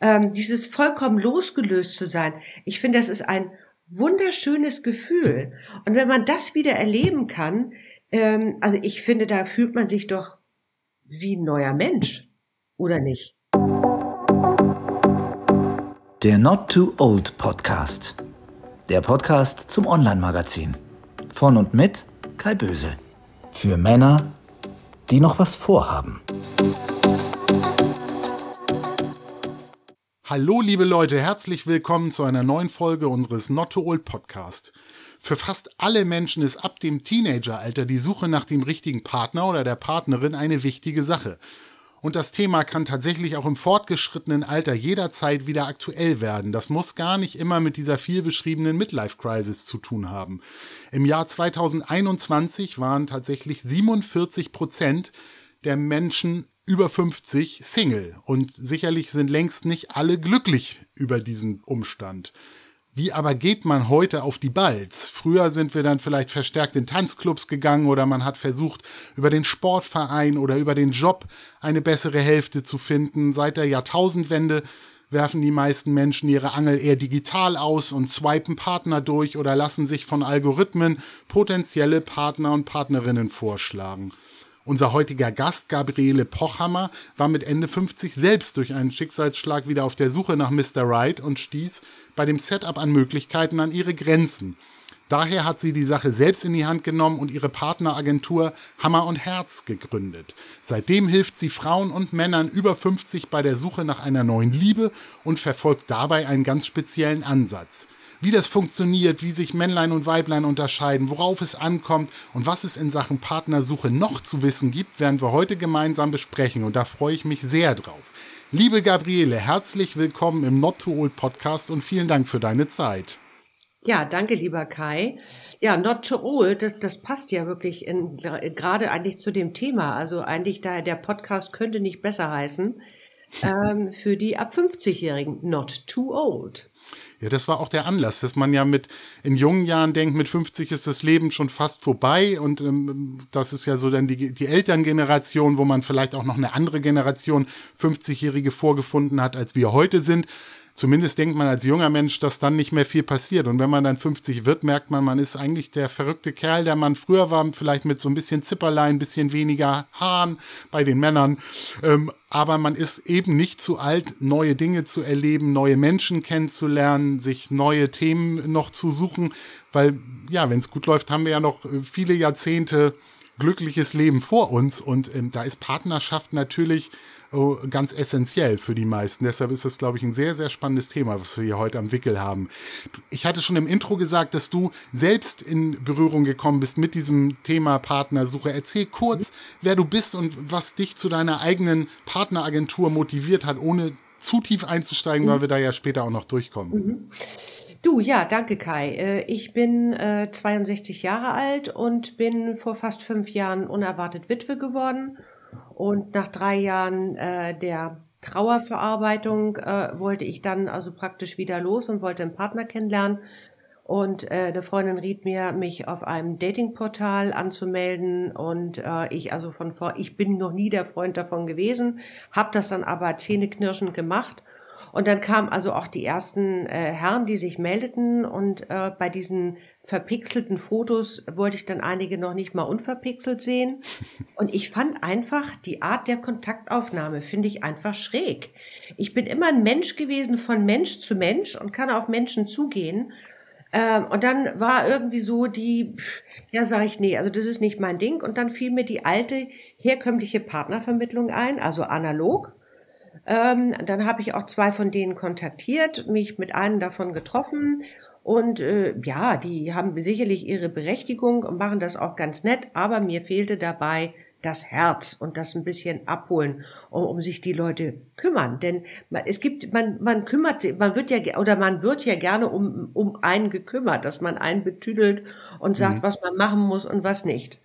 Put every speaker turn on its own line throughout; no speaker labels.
ähm, dieses vollkommen losgelöst zu sein. Ich finde, das ist ein wunderschönes Gefühl. Und wenn man das wieder erleben kann, ähm, also ich finde, da fühlt man sich doch wie ein neuer Mensch, oder nicht?
Der Not Too Old Podcast. Der Podcast zum Online-Magazin. Von und mit Kai Böse. Für Männer, die noch was vorhaben.
Hallo liebe Leute, herzlich willkommen zu einer neuen Folge unseres Not Too Old Podcast. Für fast alle Menschen ist ab dem Teenageralter die Suche nach dem richtigen Partner oder der Partnerin eine wichtige Sache. Und das Thema kann tatsächlich auch im fortgeschrittenen Alter jederzeit wieder aktuell werden. Das muss gar nicht immer mit dieser viel beschriebenen Midlife Crisis zu tun haben. Im Jahr 2021 waren tatsächlich 47 Prozent der Menschen über 50 Single und sicherlich sind längst nicht alle glücklich über diesen Umstand. Wie aber geht man heute auf die Balls? Früher sind wir dann vielleicht verstärkt in Tanzclubs gegangen oder man hat versucht, über den Sportverein oder über den Job eine bessere Hälfte zu finden. Seit der Jahrtausendwende werfen die meisten Menschen ihre Angel eher digital aus und swipen Partner durch oder lassen sich von Algorithmen potenzielle Partner und Partnerinnen vorschlagen. Unser heutiger Gast, Gabriele Pochhammer, war mit Ende 50 selbst durch einen Schicksalsschlag wieder auf der Suche nach Mr. Right und stieß bei dem Setup an Möglichkeiten an ihre Grenzen. Daher hat sie die Sache selbst in die Hand genommen und ihre Partneragentur Hammer und Herz gegründet. Seitdem hilft sie Frauen und Männern über 50 bei der Suche nach einer neuen Liebe und verfolgt dabei einen ganz speziellen Ansatz wie das funktioniert, wie sich Männlein und Weiblein unterscheiden, worauf es ankommt und was es in Sachen Partnersuche noch zu wissen gibt, werden wir heute gemeinsam besprechen und da freue ich mich sehr drauf. Liebe Gabriele, herzlich willkommen im Not Too Old Podcast und vielen Dank für deine Zeit.
Ja, danke, lieber Kai. Ja, Not Too Old, das, das passt ja wirklich in, gerade eigentlich zu dem Thema. Also eigentlich da der Podcast könnte nicht besser heißen ähm, für die ab 50-Jährigen. Not Too Old.
Ja, das war auch der Anlass, dass man ja mit in jungen Jahren denkt, mit 50 ist das Leben schon fast vorbei und ähm, das ist ja so dann die, die Elterngeneration, wo man vielleicht auch noch eine andere Generation 50-Jährige vorgefunden hat, als wir heute sind zumindest denkt man als junger Mensch, dass dann nicht mehr viel passiert. Und wenn man dann 50 wird, merkt man, man ist eigentlich der verrückte Kerl, der man früher war, vielleicht mit so ein bisschen Zipperlein, ein bisschen weniger Haaren bei den Männern. Ähm, aber man ist eben nicht zu alt, neue Dinge zu erleben, neue Menschen kennenzulernen, sich neue Themen noch zu suchen. Weil, ja, wenn es gut läuft, haben wir ja noch äh, viele Jahrzehnte glückliches Leben vor uns. Und ähm, da ist Partnerschaft natürlich ganz essentiell für die meisten. Deshalb ist es, glaube ich, ein sehr, sehr spannendes Thema, was wir hier heute am Wickel haben. Ich hatte schon im Intro gesagt, dass du selbst in Berührung gekommen bist mit diesem Thema Partnersuche. Erzähl kurz, wer du bist und was dich zu deiner eigenen Partneragentur motiviert hat, ohne zu tief einzusteigen, weil wir da ja später auch noch durchkommen. Mhm.
Du, ja, danke Kai. Äh, ich bin äh, 62 Jahre alt und bin vor fast fünf Jahren unerwartet Witwe geworden und nach drei Jahren äh, der Trauerverarbeitung äh, wollte ich dann also praktisch wieder los und wollte einen Partner kennenlernen. Und äh, eine Freundin riet mir, mich auf einem Datingportal anzumelden. Und äh, ich also von vor, ich bin noch nie der Freund davon gewesen, habe das dann aber zähneknirschend gemacht und dann kamen also auch die ersten äh, Herren, die sich meldeten und äh, bei diesen verpixelten Fotos wollte ich dann einige noch nicht mal unverpixelt sehen. Und ich fand einfach die Art der Kontaktaufnahme, finde ich einfach schräg. Ich bin immer ein Mensch gewesen von Mensch zu Mensch und kann auf Menschen zugehen. Ähm, und dann war irgendwie so die, ja, sage ich, nee, also das ist nicht mein Ding. Und dann fiel mir die alte herkömmliche Partnervermittlung ein, also analog. Ähm, dann habe ich auch zwei von denen kontaktiert, mich mit einem davon getroffen. Und äh, ja, die haben sicherlich ihre Berechtigung und machen das auch ganz nett, aber mir fehlte dabei das Herz und das ein bisschen abholen, um, um sich die Leute kümmern. Denn es gibt, man, man kümmert sich, man wird ja, oder man wird ja gerne um, um einen gekümmert, dass man einen betüdelt und sagt, mhm. was man machen muss und was nicht.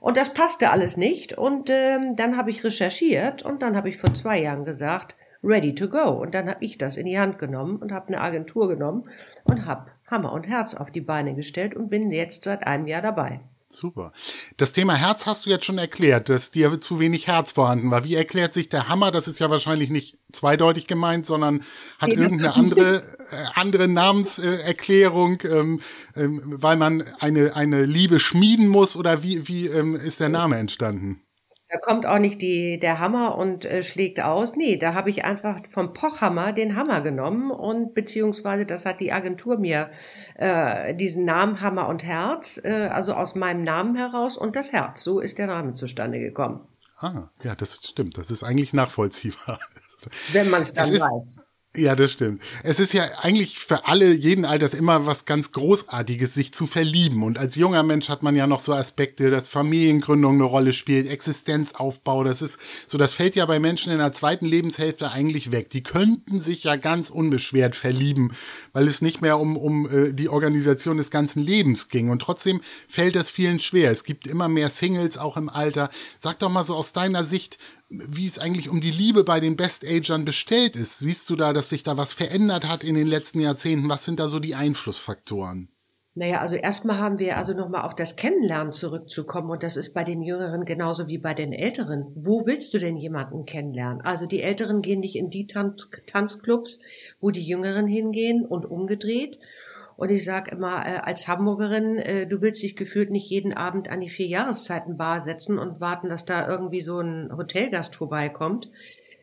Und das passte alles nicht. Und ähm, dann habe ich recherchiert und dann habe ich vor zwei Jahren gesagt, ready to go. Und dann habe ich das in die Hand genommen und habe eine Agentur genommen und habe Hammer und Herz auf die Beine gestellt und bin jetzt seit einem Jahr dabei.
Super. Das Thema Herz hast du jetzt schon erklärt, dass dir zu wenig Herz vorhanden war. Wie erklärt sich der Hammer? Das ist ja wahrscheinlich nicht zweideutig gemeint, sondern hat nee, irgendeine andere, äh, andere Namenserklärung, ähm, ähm, weil man eine, eine Liebe schmieden muss oder wie, wie ähm, ist der Name entstanden?
Da kommt auch nicht die, der Hammer und äh, schlägt aus. Nee, da habe ich einfach vom Pochhammer den Hammer genommen und beziehungsweise das hat die Agentur mir äh, diesen Namen Hammer und Herz, äh, also aus meinem Namen heraus und das Herz. So ist der Name zustande gekommen.
Ah, ja, das stimmt. Das ist eigentlich nachvollziehbar.
Wenn man es dann weiß.
Ja, das stimmt. Es ist ja eigentlich für alle, jeden Alters immer was ganz Großartiges, sich zu verlieben. Und als junger Mensch hat man ja noch so Aspekte, dass Familiengründung eine Rolle spielt, Existenzaufbau. Das ist so, das fällt ja bei Menschen in der zweiten Lebenshälfte eigentlich weg. Die könnten sich ja ganz unbeschwert verlieben, weil es nicht mehr um, um äh, die Organisation des ganzen Lebens ging. Und trotzdem fällt das vielen schwer. Es gibt immer mehr Singles auch im Alter. Sag doch mal so aus deiner Sicht, wie es eigentlich um die Liebe bei den Best-Agern bestellt ist. Siehst du da, dass sich da was verändert hat in den letzten Jahrzehnten? Was sind da so die Einflussfaktoren?
Naja, also erstmal haben wir also nochmal auf das Kennenlernen zurückzukommen und das ist bei den Jüngeren genauso wie bei den Älteren. Wo willst du denn jemanden kennenlernen? Also die Älteren gehen nicht in die Tan Tanzclubs, wo die Jüngeren hingehen und umgedreht. Und ich sage immer, äh, als Hamburgerin, äh, du willst dich gefühlt nicht jeden Abend an die vier Jahreszeiten Bar setzen und warten, dass da irgendwie so ein Hotelgast vorbeikommt.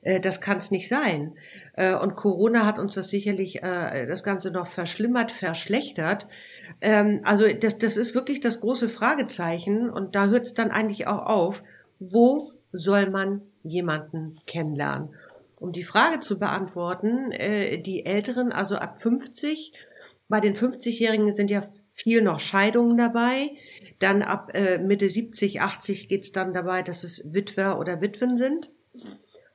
Äh, das kann es nicht sein. Äh, und Corona hat uns das sicherlich äh, das Ganze noch verschlimmert, verschlechtert. Ähm, also das, das ist wirklich das große Fragezeichen. Und da hört es dann eigentlich auch auf. Wo soll man jemanden kennenlernen? Um die Frage zu beantworten, die Älteren, also ab 50, bei den 50-Jährigen sind ja viel noch Scheidungen dabei. Dann ab äh, Mitte 70, 80 geht's dann dabei, dass es Witwer oder Witwen sind.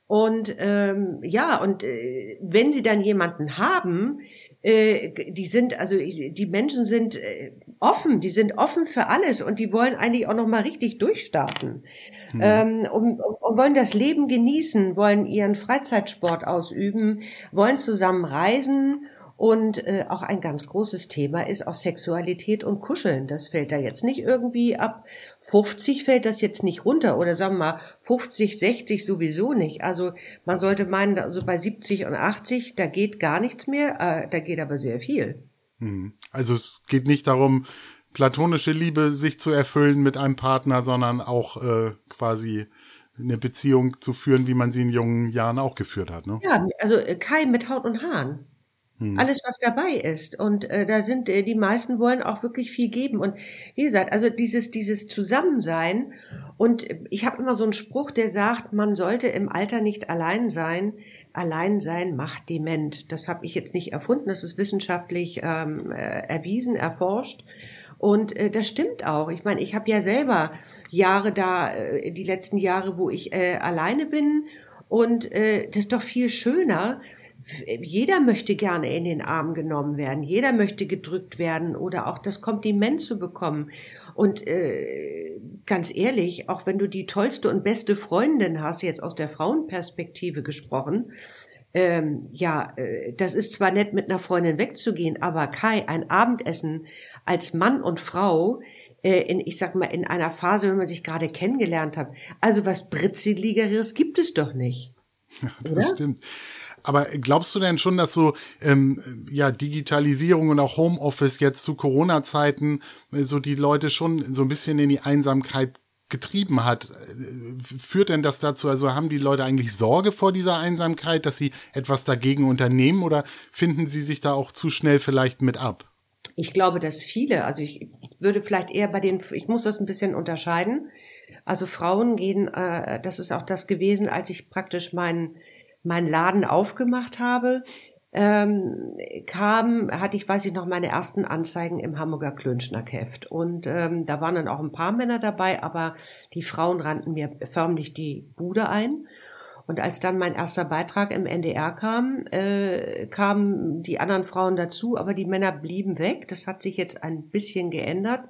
Und ähm, ja, und äh, wenn sie dann jemanden haben, äh, die sind, also die Menschen sind äh, offen, die sind offen für alles und die wollen eigentlich auch noch mal richtig durchstarten. Hm. Ähm, und, und wollen das Leben genießen, wollen ihren Freizeitsport ausüben, wollen zusammen reisen und äh, auch ein ganz großes Thema ist auch Sexualität und Kuscheln. Das fällt da jetzt nicht irgendwie ab. 50 fällt das jetzt nicht runter oder sagen wir mal 50, 60 sowieso nicht. Also man sollte meinen, also bei 70 und 80, da geht gar nichts mehr, äh, da geht aber sehr viel.
Hm. Also es geht nicht darum, platonische Liebe sich zu erfüllen mit einem Partner, sondern auch äh, quasi eine Beziehung zu führen, wie man sie in jungen Jahren auch geführt hat. Ne?
Ja, also äh, Kai mit Haut und Haaren. Hm. Alles, was dabei ist. Und äh, da sind äh, die meisten wollen auch wirklich viel geben. Und wie gesagt, also dieses, dieses Zusammensein. Und ich habe immer so einen Spruch, der sagt, man sollte im Alter nicht allein sein. Allein sein macht dement. Das habe ich jetzt nicht erfunden, das ist wissenschaftlich ähm, äh, erwiesen, erforscht. Und äh, das stimmt auch. Ich meine, ich habe ja selber Jahre da, äh, die letzten Jahre, wo ich äh, alleine bin. Und äh, das ist doch viel schöner, jeder möchte gerne in den Arm genommen werden, jeder möchte gedrückt werden oder auch das Kompliment zu bekommen. Und äh, ganz ehrlich, auch wenn du die tollste und beste Freundin hast, jetzt aus der Frauenperspektive gesprochen, ähm, ja, äh, das ist zwar nett, mit einer Freundin wegzugehen, aber Kai, ein Abendessen als Mann und Frau, äh, in, ich sag mal, in einer Phase, wenn man sich gerade kennengelernt hat, also was Britzeligeres gibt es doch nicht.
Ja, das oder? stimmt. Aber glaubst du denn schon, dass so ähm, ja Digitalisierung und auch Homeoffice jetzt zu Corona-Zeiten äh, so die Leute schon so ein bisschen in die Einsamkeit getrieben hat. Äh, führt denn das dazu, also haben die Leute eigentlich Sorge vor dieser Einsamkeit, dass sie etwas dagegen unternehmen oder finden sie sich da auch zu schnell vielleicht mit ab?
Ich glaube, dass viele, also ich würde vielleicht eher bei den, ich muss das ein bisschen unterscheiden. Also Frauen gehen, äh, das ist auch das gewesen, als ich praktisch meinen meinen Laden aufgemacht habe, ähm, kam, hatte ich, weiß ich noch, meine ersten Anzeigen im Hamburger Klönschnackheft. Und ähm, da waren dann auch ein paar Männer dabei, aber die Frauen rannten mir förmlich die Bude ein. Und als dann mein erster Beitrag im NDR kam, äh, kamen die anderen Frauen dazu, aber die Männer blieben weg. Das hat sich jetzt ein bisschen geändert.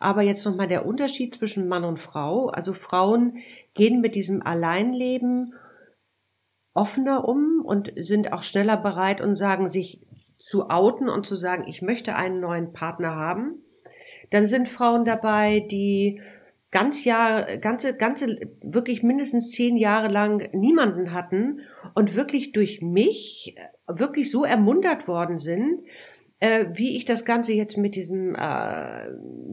Aber jetzt nochmal der Unterschied zwischen Mann und Frau. Also Frauen gehen mit diesem Alleinleben offener um und sind auch schneller bereit und sagen sich zu outen und zu sagen, ich möchte einen neuen Partner haben. Dann sind Frauen dabei, die ganz Jahr, ganze, ganze, wirklich mindestens zehn Jahre lang niemanden hatten und wirklich durch mich wirklich so ermuntert worden sind, äh, wie ich das Ganze jetzt mit diesem, äh,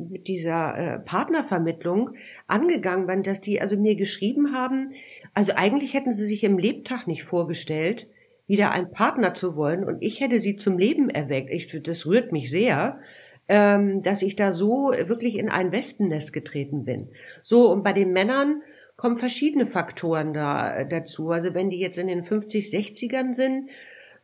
mit dieser äh, Partnervermittlung angegangen bin, dass die also mir geschrieben haben, also eigentlich hätten sie sich im Lebtag nicht vorgestellt, wieder einen Partner zu wollen und ich hätte sie zum Leben erweckt. Ich, das rührt mich sehr, ähm, dass ich da so wirklich in ein Wespennest getreten bin. So, und bei den Männern kommen verschiedene Faktoren da dazu. Also wenn die jetzt in den 50, 60ern sind,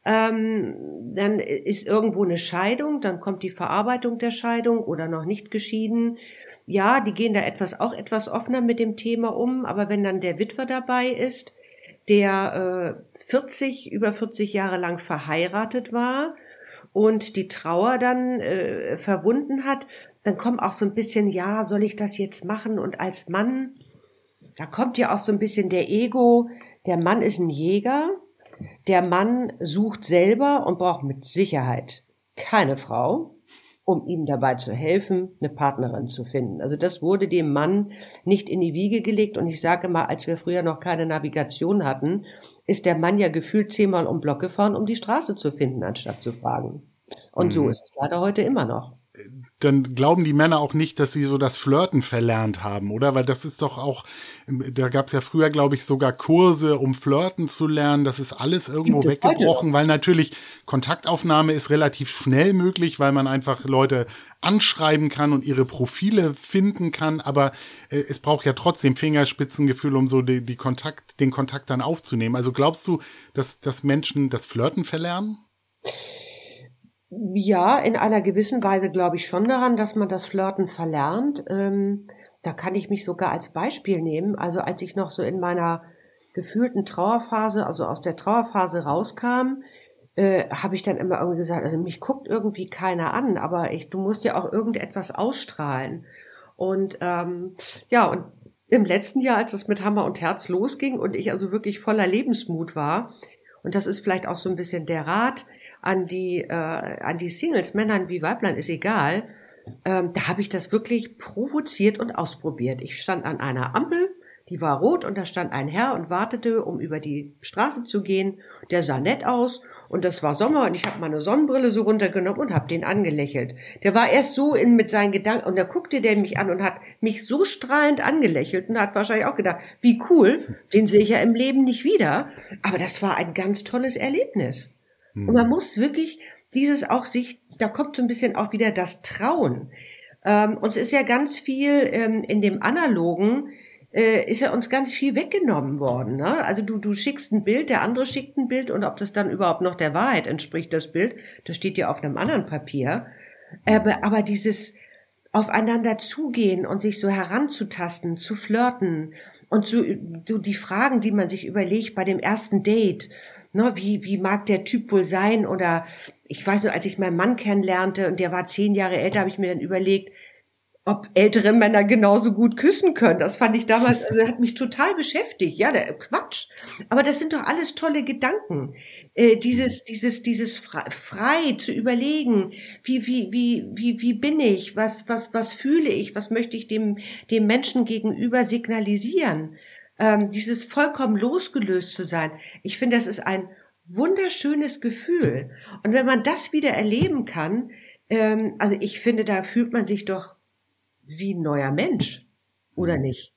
ähm, dann ist irgendwo eine Scheidung, dann kommt die Verarbeitung der Scheidung oder noch nicht geschieden. Ja, die gehen da etwas auch etwas offener mit dem Thema um, aber wenn dann der Witwer dabei ist, der äh, 40 über 40 Jahre lang verheiratet war und die Trauer dann äh, verwunden hat, dann kommt auch so ein bisschen, ja, soll ich das jetzt machen? Und als Mann, da kommt ja auch so ein bisschen der Ego, der Mann ist ein Jäger, der Mann sucht selber und braucht mit Sicherheit keine Frau, um ihm dabei zu helfen, eine Partnerin zu finden. Also das wurde dem Mann nicht in die Wiege gelegt. Und ich sage mal, als wir früher noch keine Navigation hatten, ist der Mann ja gefühlt zehnmal um Block gefahren, um die Straße zu finden, anstatt zu fragen. Und mhm. so ist es leider heute immer noch
dann glauben die Männer auch nicht, dass sie so das Flirten verlernt haben, oder? Weil das ist doch auch, da gab es ja früher, glaube ich, sogar Kurse, um Flirten zu lernen. Das ist alles irgendwo weggebrochen, weil natürlich Kontaktaufnahme ist relativ schnell möglich, weil man einfach Leute anschreiben kann und ihre Profile finden kann. Aber äh, es braucht ja trotzdem Fingerspitzengefühl, um so die, die Kontakt, den Kontakt dann aufzunehmen. Also glaubst du, dass, dass Menschen das Flirten verlernen?
Ja, in einer gewissen Weise glaube ich schon daran, dass man das Flirten verlernt. Ähm, da kann ich mich sogar als Beispiel nehmen. Also als ich noch so in meiner gefühlten Trauerphase, also aus der Trauerphase rauskam, äh, habe ich dann immer irgendwie gesagt, also mich guckt irgendwie keiner an, aber ich, du musst ja auch irgendetwas ausstrahlen. Und ähm, ja, und im letzten Jahr, als es mit Hammer und Herz losging und ich also wirklich voller Lebensmut war, und das ist vielleicht auch so ein bisschen der Rat, an die, äh, an die Singles, Männern wie Weiblein, ist egal. Ähm, da habe ich das wirklich provoziert und ausprobiert. Ich stand an einer Ampel, die war rot und da stand ein Herr und wartete, um über die Straße zu gehen. Der sah nett aus und das war Sommer und ich habe meine Sonnenbrille so runtergenommen und habe den angelächelt. Der war erst so in mit seinen Gedanken und da guckte der mich an und hat mich so strahlend angelächelt und hat wahrscheinlich auch gedacht, wie cool, den sehe ich ja im Leben nicht wieder. Aber das war ein ganz tolles Erlebnis. Mhm. Und man muss wirklich dieses auch sich, da kommt so ein bisschen auch wieder das Trauen. Ähm, uns ist ja ganz viel ähm, in dem Analogen, äh, ist ja uns ganz viel weggenommen worden. Ne? Also du, du schickst ein Bild, der andere schickt ein Bild und ob das dann überhaupt noch der Wahrheit entspricht, das Bild, das steht ja auf einem anderen Papier. Aber, aber dieses aufeinander zugehen und sich so heranzutasten, zu flirten und so, so die Fragen, die man sich überlegt bei dem ersten Date ne, wie, wie mag der Typ wohl sein? Oder ich weiß nur, als ich meinen Mann kennenlernte und der war zehn Jahre älter, habe ich mir dann überlegt, ob ältere Männer genauso gut küssen können. Das fand ich damals, also hat mich total beschäftigt. Ja, der Quatsch. Aber das sind doch alles tolle Gedanken. Äh, dieses, dieses, dieses frei, frei zu überlegen, wie, wie, wie, wie, wie bin ich? Was, was, was fühle ich? Was möchte ich dem, dem Menschen gegenüber signalisieren? Ähm, dieses vollkommen losgelöst zu sein. Ich finde, das ist ein wunderschönes Gefühl. Und wenn man das wieder erleben kann, ähm, also ich finde, da fühlt man sich doch wie ein neuer Mensch, oder nicht?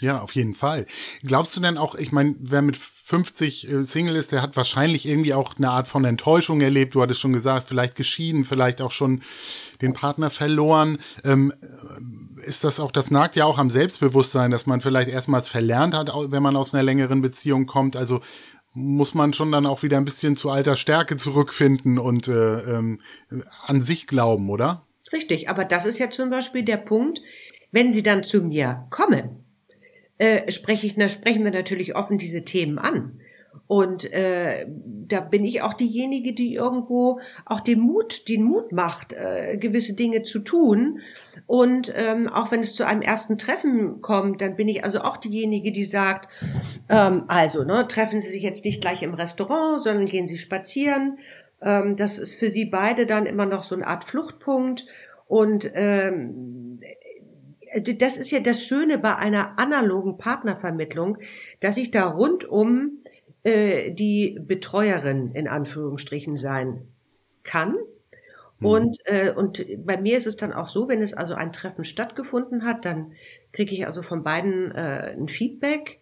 Ja, auf jeden Fall. Glaubst du denn auch, ich meine, wer mit 50 äh, Single ist, der hat wahrscheinlich irgendwie auch eine Art von Enttäuschung erlebt. Du hattest schon gesagt, vielleicht geschieden, vielleicht auch schon den Partner verloren. Ähm, ist das auch, das nagt ja auch am Selbstbewusstsein, dass man vielleicht erstmals verlernt hat, wenn man aus einer längeren Beziehung kommt. Also muss man schon dann auch wieder ein bisschen zu alter Stärke zurückfinden und äh, ähm, an sich glauben, oder?
Richtig, aber das ist ja zum Beispiel der Punkt, wenn sie dann zu mir kommen äh, spreche ich, na, sprechen wir natürlich offen diese Themen an. Und äh, da bin ich auch diejenige, die irgendwo auch den Mut, den Mut macht, äh, gewisse Dinge zu tun. Und ähm, auch wenn es zu einem ersten Treffen kommt, dann bin ich also auch diejenige, die sagt, ähm, also, ne, treffen Sie sich jetzt nicht gleich im Restaurant, sondern gehen Sie spazieren. Ähm, das ist für Sie beide dann immer noch so eine Art Fluchtpunkt. Und ähm, äh, das ist ja das Schöne bei einer analogen Partnervermittlung, dass ich da rundum äh, die Betreuerin in Anführungsstrichen sein kann. Mhm. Und, äh, und bei mir ist es dann auch so, wenn es also ein Treffen stattgefunden hat, dann kriege ich also von beiden äh, ein Feedback,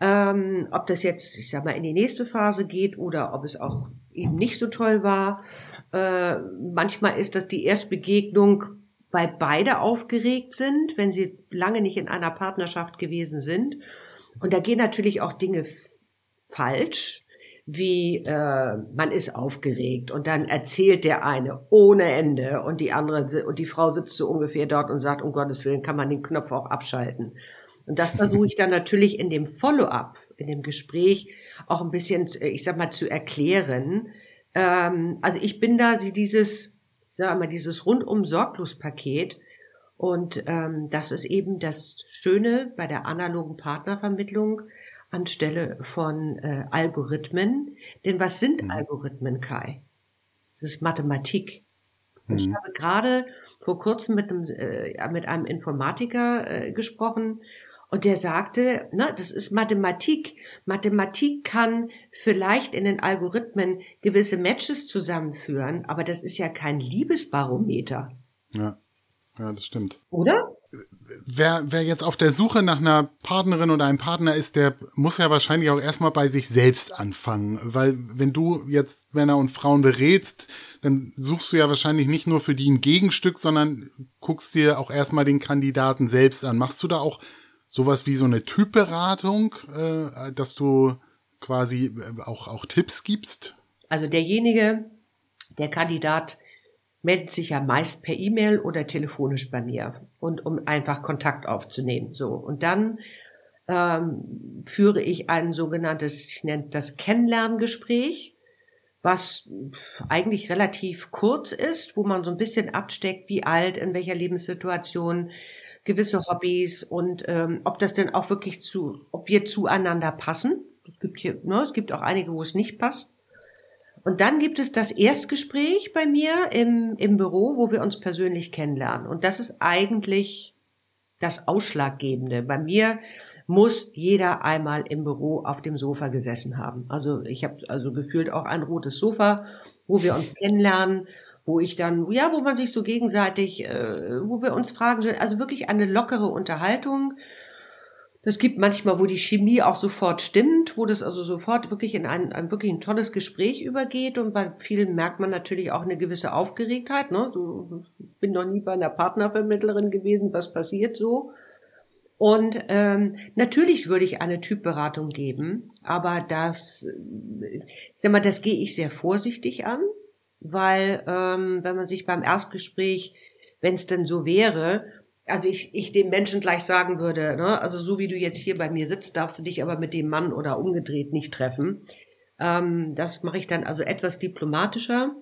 ähm, ob das jetzt, ich sag mal, in die nächste Phase geht oder ob es auch eben nicht so toll war. Äh, manchmal ist das die Erstbegegnung, weil beide aufgeregt sind, wenn sie lange nicht in einer Partnerschaft gewesen sind. Und da gehen natürlich auch Dinge falsch, wie äh, man ist aufgeregt und dann erzählt der eine ohne Ende und die andere und die Frau sitzt so ungefähr dort und sagt, um Gottes Willen kann man den Knopf auch abschalten. Und das versuche ich dann natürlich in dem Follow-up, in dem Gespräch auch ein bisschen, ich sag mal, zu erklären. Ähm, also ich bin da dieses, ich sag mal, dieses rundum sorglos Paket. Und ähm, das ist eben das Schöne bei der analogen Partnervermittlung, anstelle von äh, Algorithmen. Denn was sind mhm. Algorithmen, Kai? Das ist Mathematik. Mhm. Ich habe gerade vor kurzem mit einem, äh, mit einem Informatiker äh, gesprochen und der sagte, na, das ist Mathematik. Mathematik kann vielleicht in den Algorithmen gewisse Matches zusammenführen, aber das ist ja kein Liebesbarometer.
Ja, ja, das stimmt.
Oder?
Wer, wer jetzt auf der Suche nach einer Partnerin oder einem Partner ist, der muss ja wahrscheinlich auch erstmal bei sich selbst anfangen. Weil wenn du jetzt Männer und Frauen berätst, dann suchst du ja wahrscheinlich nicht nur für die ein Gegenstück, sondern guckst dir auch erstmal den Kandidaten selbst an. Machst du da auch sowas wie so eine Typberatung, äh, dass du quasi auch, auch Tipps gibst?
Also derjenige, der Kandidat meldet sich ja meist per E-Mail oder telefonisch bei mir und um einfach Kontakt aufzunehmen. So und dann ähm, führe ich ein sogenanntes, ich nenne das Kennenlerngespräch, was eigentlich relativ kurz ist, wo man so ein bisschen absteckt, wie alt, in welcher Lebenssituation, gewisse Hobbys und ähm, ob das denn auch wirklich zu, ob wir zueinander passen. Es gibt hier, ne, es gibt auch einige, wo es nicht passt. Und dann gibt es das Erstgespräch bei mir im, im Büro, wo wir uns persönlich kennenlernen. Und das ist eigentlich das Ausschlaggebende. Bei mir muss jeder einmal im Büro auf dem Sofa gesessen haben. Also ich habe also gefühlt auch ein rotes Sofa, wo wir uns kennenlernen, wo ich dann, ja, wo man sich so gegenseitig, äh, wo wir uns fragen, also wirklich eine lockere Unterhaltung es gibt manchmal, wo die Chemie auch sofort stimmt, wo das also sofort wirklich in ein, ein wirklich ein tolles Gespräch übergeht und bei vielen merkt man natürlich auch eine gewisse Aufgeregtheit. Ne? So, ich bin noch nie bei einer Partnervermittlerin gewesen, was passiert so? Und ähm, natürlich würde ich eine Typberatung geben, aber das, ich sag mal, das gehe ich sehr vorsichtig an, weil ähm, wenn man sich beim Erstgespräch, wenn es denn so wäre, also ich, ich dem Menschen gleich sagen würde, ne, also so wie du jetzt hier bei mir sitzt, darfst du dich aber mit dem Mann oder umgedreht nicht treffen. Ähm, das mache ich dann also etwas diplomatischer.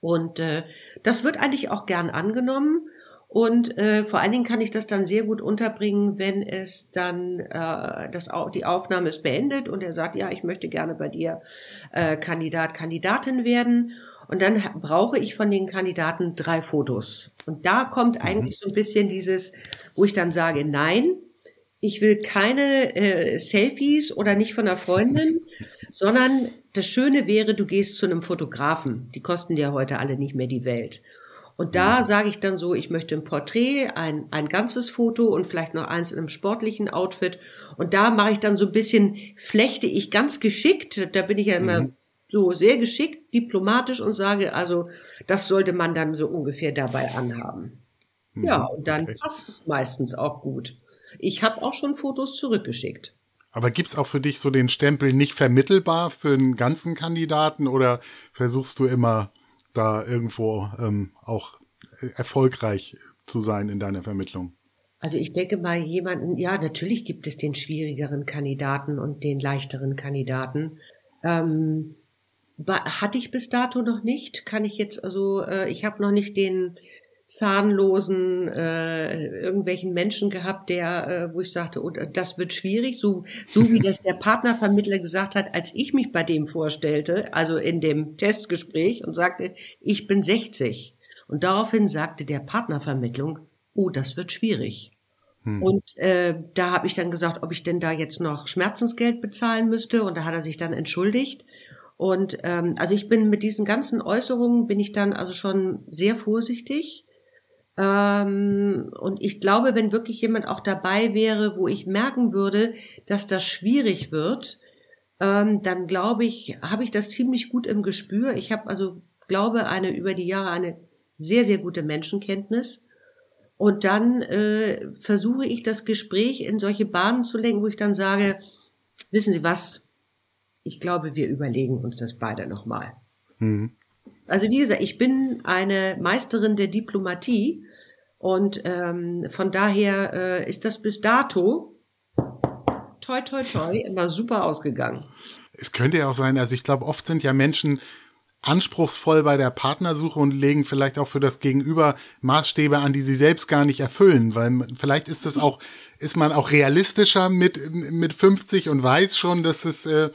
Und äh, das wird eigentlich auch gern angenommen. Und äh, vor allen Dingen kann ich das dann sehr gut unterbringen, wenn es dann äh, das, die Aufnahme ist beendet und er sagt, ja, ich möchte gerne bei dir äh, Kandidat, Kandidatin werden. Und dann brauche ich von den Kandidaten drei Fotos. Und da kommt mhm. eigentlich so ein bisschen dieses, wo ich dann sage, nein, ich will keine äh, Selfies oder nicht von einer Freundin, sondern das Schöne wäre, du gehst zu einem Fotografen. Die kosten ja heute alle nicht mehr die Welt. Und da mhm. sage ich dann so, ich möchte ein Porträt, ein, ein ganzes Foto und vielleicht noch eins in einem sportlichen Outfit. Und da mache ich dann so ein bisschen, flechte ich ganz geschickt, da bin ich ja immer mhm so sehr geschickt, diplomatisch und sage, also das sollte man dann so ungefähr dabei anhaben. Hm, ja, und dann okay. passt es meistens auch gut. Ich habe auch schon Fotos zurückgeschickt.
Aber gibt's auch für dich so den Stempel nicht vermittelbar für einen ganzen Kandidaten oder versuchst du immer da irgendwo ähm, auch erfolgreich zu sein in deiner Vermittlung?
Also ich denke mal jemanden, ja, natürlich gibt es den schwierigeren Kandidaten und den leichteren Kandidaten. Ähm, hatte ich bis dato noch nicht. Kann ich jetzt also, äh, ich habe noch nicht den zahnlosen äh, irgendwelchen Menschen gehabt, der, äh, wo ich sagte, und äh, das wird schwierig, so so wie das der Partnervermittler gesagt hat, als ich mich bei dem vorstellte, also in dem Testgespräch und sagte, ich bin 60. Und daraufhin sagte der Partnervermittlung, oh, das wird schwierig. Hm. Und äh, da habe ich dann gesagt, ob ich denn da jetzt noch Schmerzensgeld bezahlen müsste. Und da hat er sich dann entschuldigt. Und ähm, also ich bin mit diesen ganzen Äußerungen bin ich dann also schon sehr vorsichtig. Ähm, und ich glaube, wenn wirklich jemand auch dabei wäre, wo ich merken würde, dass das schwierig wird, ähm, dann glaube ich, habe ich das ziemlich gut im Gespür. Ich habe also, glaube, eine über die Jahre eine sehr, sehr gute Menschenkenntnis. Und dann äh, versuche ich das Gespräch in solche Bahnen zu lenken, wo ich dann sage, wissen Sie was, ich glaube, wir überlegen uns das beide nochmal. Mhm. Also wie gesagt, ich bin eine Meisterin der Diplomatie und ähm, von daher äh, ist das bis dato toi toi toi immer super ausgegangen.
Es könnte ja auch sein, also ich glaube, oft sind ja Menschen anspruchsvoll bei der Partnersuche und legen vielleicht auch für das Gegenüber Maßstäbe an, die sie selbst gar nicht erfüllen, weil vielleicht ist das auch, ist man auch realistischer mit, mit 50 und weiß schon, dass es, äh,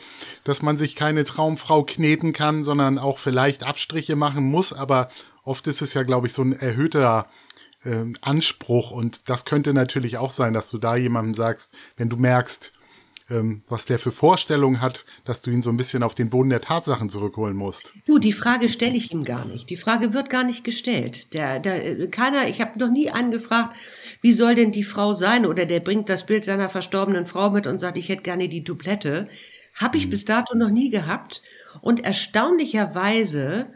dass man sich keine Traumfrau kneten kann, sondern auch vielleicht Abstriche machen muss, aber oft ist es ja, glaube ich, so ein erhöhter äh, Anspruch. Und das könnte natürlich auch sein, dass du da jemandem sagst, wenn du merkst, ähm, was der für Vorstellungen hat, dass du ihn so ein bisschen auf den Boden der Tatsachen zurückholen musst.
Du, die Frage stelle ich ihm gar nicht. Die Frage wird gar nicht gestellt. Der, der, keiner, ich habe noch nie einen gefragt, wie soll denn die Frau sein? Oder der bringt das Bild seiner verstorbenen Frau mit und sagt, ich hätte gerne die Duplette. Habe ich mhm. bis dato noch nie gehabt. Und erstaunlicherweise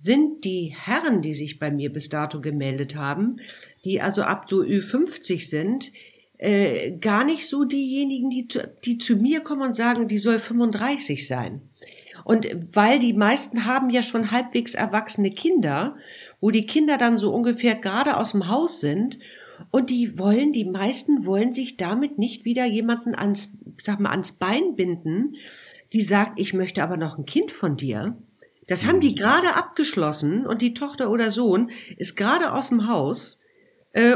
sind die Herren, die sich bei mir bis dato gemeldet haben, die also ab so Ü50 sind, äh, gar nicht so diejenigen, die, die zu mir kommen und sagen, die soll 35 sein. Und weil die meisten haben ja schon halbwegs erwachsene Kinder, wo die Kinder dann so ungefähr gerade aus dem Haus sind und die wollen, die meisten wollen sich damit nicht wieder jemanden ans, sag mal, ans Bein binden, die sagt, ich möchte aber noch ein Kind von dir. Das haben die mhm. gerade abgeschlossen und die Tochter oder Sohn ist gerade aus dem Haus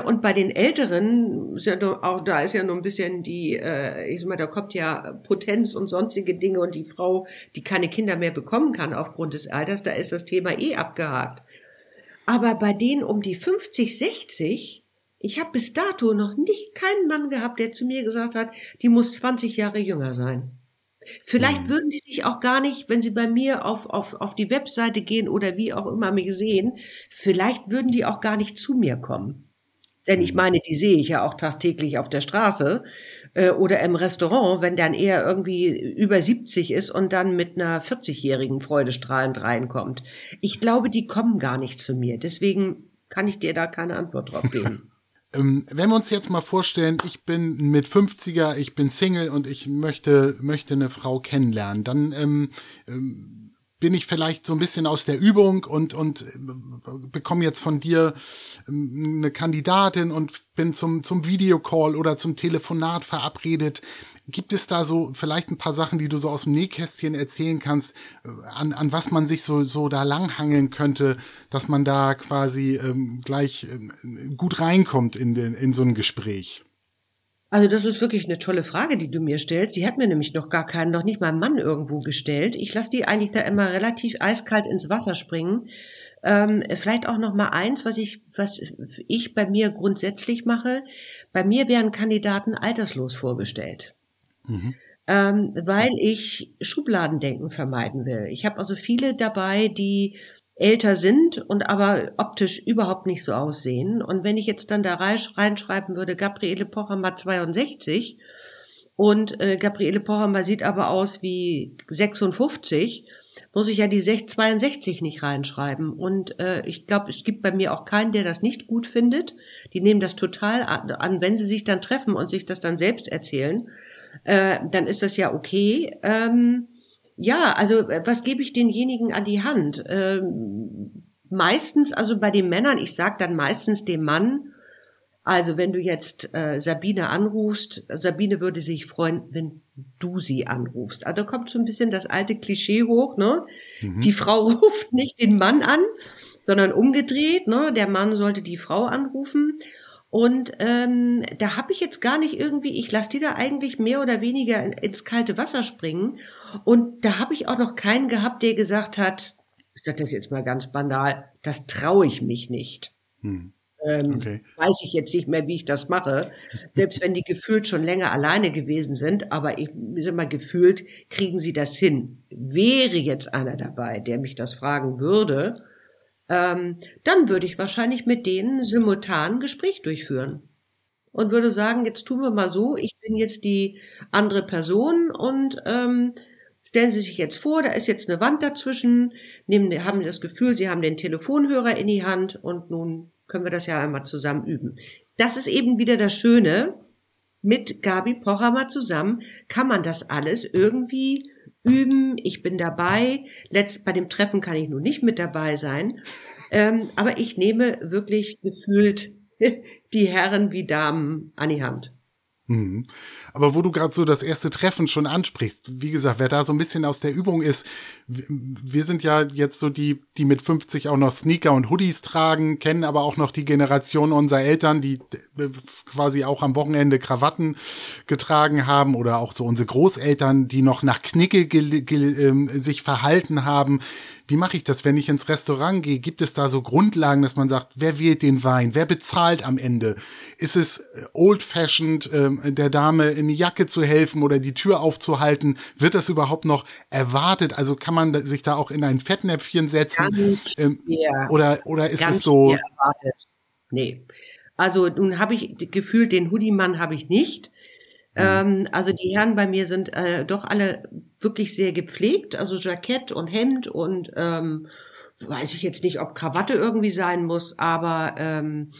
und bei den Älteren, ist ja auch da ist ja noch ein bisschen die, äh, ich sag mal, da kommt ja Potenz und sonstige Dinge und die Frau, die keine Kinder mehr bekommen kann aufgrund des Alters, da ist das Thema eh abgehakt. Aber bei denen um die 50, 60, ich habe bis dato noch nicht keinen Mann gehabt, der zu mir gesagt hat, die muss 20 Jahre jünger sein. Vielleicht mhm. würden die sich auch gar nicht, wenn sie bei mir auf, auf, auf die Webseite gehen oder wie auch immer mich sehen, vielleicht würden die auch gar nicht zu mir kommen. Denn ich mhm. meine, die sehe ich ja auch tagtäglich auf der Straße äh, oder im Restaurant, wenn dann eher irgendwie über 70 ist und dann mit einer 40-jährigen freudestrahlend reinkommt. Ich glaube, die kommen gar nicht zu mir. Deswegen kann ich dir da keine Antwort drauf geben.
Ähm, wenn wir uns jetzt mal vorstellen, ich bin mit 50er, ich bin Single und ich möchte, möchte eine Frau kennenlernen, dann ähm, ähm, bin ich vielleicht so ein bisschen aus der Übung und, und äh, bekomme jetzt von dir ähm, eine Kandidatin und bin zum, zum Videocall oder zum Telefonat verabredet. Gibt es da so vielleicht ein paar Sachen, die du so aus dem Nähkästchen erzählen kannst, äh, an, an was man sich so, so da langhangeln könnte, dass man da quasi ähm, gleich ähm, gut reinkommt in, den, in so ein Gespräch?
Also das ist wirklich eine tolle Frage, die du mir stellst. Die hat mir nämlich noch gar keinen, noch nicht mal Mann irgendwo gestellt. Ich lasse die eigentlich da immer relativ eiskalt ins Wasser springen. Ähm, vielleicht auch noch mal eins, was ich, was ich bei mir grundsätzlich mache. Bei mir werden Kandidaten alterslos vorgestellt. Mhm. Ähm, weil ich Schubladendenken vermeiden will. Ich habe also viele dabei, die älter sind und aber optisch überhaupt nicht so aussehen. Und wenn ich jetzt dann da reinschreiben würde, Gabriele Pochhammer 62 und äh, Gabriele Pochhammer sieht aber aus wie 56, muss ich ja die 62 nicht reinschreiben. Und äh, ich glaube, es gibt bei mir auch keinen, der das nicht gut findet. Die nehmen das total an, wenn sie sich dann treffen und sich das dann selbst erzählen, äh, dann ist das ja okay. Ähm, ja, also äh, was gebe ich denjenigen an die Hand? Ähm, meistens, also bei den Männern, ich sag dann meistens dem Mann, also wenn du jetzt äh, Sabine anrufst, Sabine würde sich freuen, wenn du sie anrufst. Also da kommt so ein bisschen das alte Klischee hoch, ne? Mhm. Die Frau ruft nicht den Mann an, sondern umgedreht, ne? Der Mann sollte die Frau anrufen. Und ähm, da habe ich jetzt gar nicht irgendwie, ich lasse die da eigentlich mehr oder weniger ins kalte Wasser springen. Und da habe ich auch noch keinen gehabt, der gesagt hat, Ich sage das jetzt mal ganz banal, das traue ich mich nicht. Hm. Ähm, okay. Weiß ich jetzt nicht mehr, wie ich das mache. Selbst wenn die gefühlt schon länger alleine gewesen sind, aber ich sag mal, gefühlt kriegen sie das hin. Wäre jetzt einer dabei, der mich das fragen würde, ähm, dann würde ich wahrscheinlich mit denen simultan ein Gespräch durchführen und würde sagen, jetzt tun wir mal so, ich bin jetzt die andere Person und ähm, stellen Sie sich jetzt vor, da ist jetzt eine Wand dazwischen, nehmen, haben das Gefühl, Sie haben den Telefonhörer in die Hand und nun können wir das ja einmal zusammen üben. Das ist eben wieder das Schöne. Mit Gabi Pochhammer zusammen kann man das alles irgendwie üben. Ich bin dabei. Letzt, bei dem Treffen kann ich nun nicht mit dabei sein. Ähm, aber ich nehme wirklich gefühlt die Herren wie Damen an die Hand.
Aber wo du gerade so das erste Treffen schon ansprichst, wie gesagt, wer da so ein bisschen aus der Übung ist, wir sind ja jetzt so die, die mit 50 auch noch Sneaker und Hoodies tragen, kennen aber auch noch die Generation unserer Eltern, die äh, quasi auch am Wochenende Krawatten getragen haben oder auch so unsere Großeltern, die noch nach Knicke äh, sich verhalten haben. Wie mache ich das, wenn ich ins Restaurant gehe? Gibt es da so Grundlagen, dass man sagt, wer wählt den Wein? Wer bezahlt am Ende? Ist es äh, old-fashioned, äh, der Dame in die Jacke zu helfen oder die Tür aufzuhalten? Wird das überhaupt noch erwartet? Also kann man sich da auch in ein Fettnäpfchen setzen? Ähm, oder, oder ist es so? Erwartet.
Nee. Also nun habe ich gefühlt, den Hoodie-Mann habe ich nicht. Mhm. Ähm, also die Herren bei mir sind äh, doch alle wirklich sehr gepflegt, also Jackett und Hemd und ähm, weiß ich jetzt nicht, ob Krawatte irgendwie sein muss, aber ähm,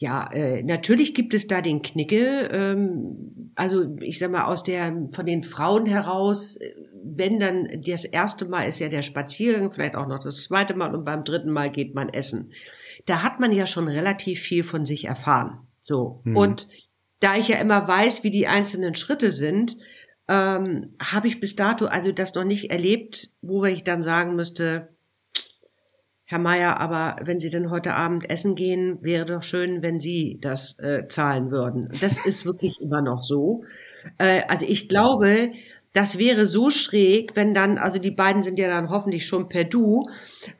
ja, äh, natürlich gibt es da den Knicke. Ähm, also ich sag mal aus der von den Frauen heraus, wenn dann das erste Mal ist ja der Spaziergang, vielleicht auch noch das zweite Mal und beim dritten Mal geht man essen. Da hat man ja schon relativ viel von sich erfahren. So mhm. und da ich ja immer weiß, wie die einzelnen Schritte sind, ähm, habe ich bis dato also das noch nicht erlebt, wo ich dann sagen müsste, Herr Meier, aber wenn Sie denn heute Abend essen gehen, wäre doch schön, wenn Sie das äh, zahlen würden. Das ist wirklich immer noch so. Äh, also ich glaube, das wäre so schräg, wenn dann, also die beiden sind ja dann hoffentlich schon per Du,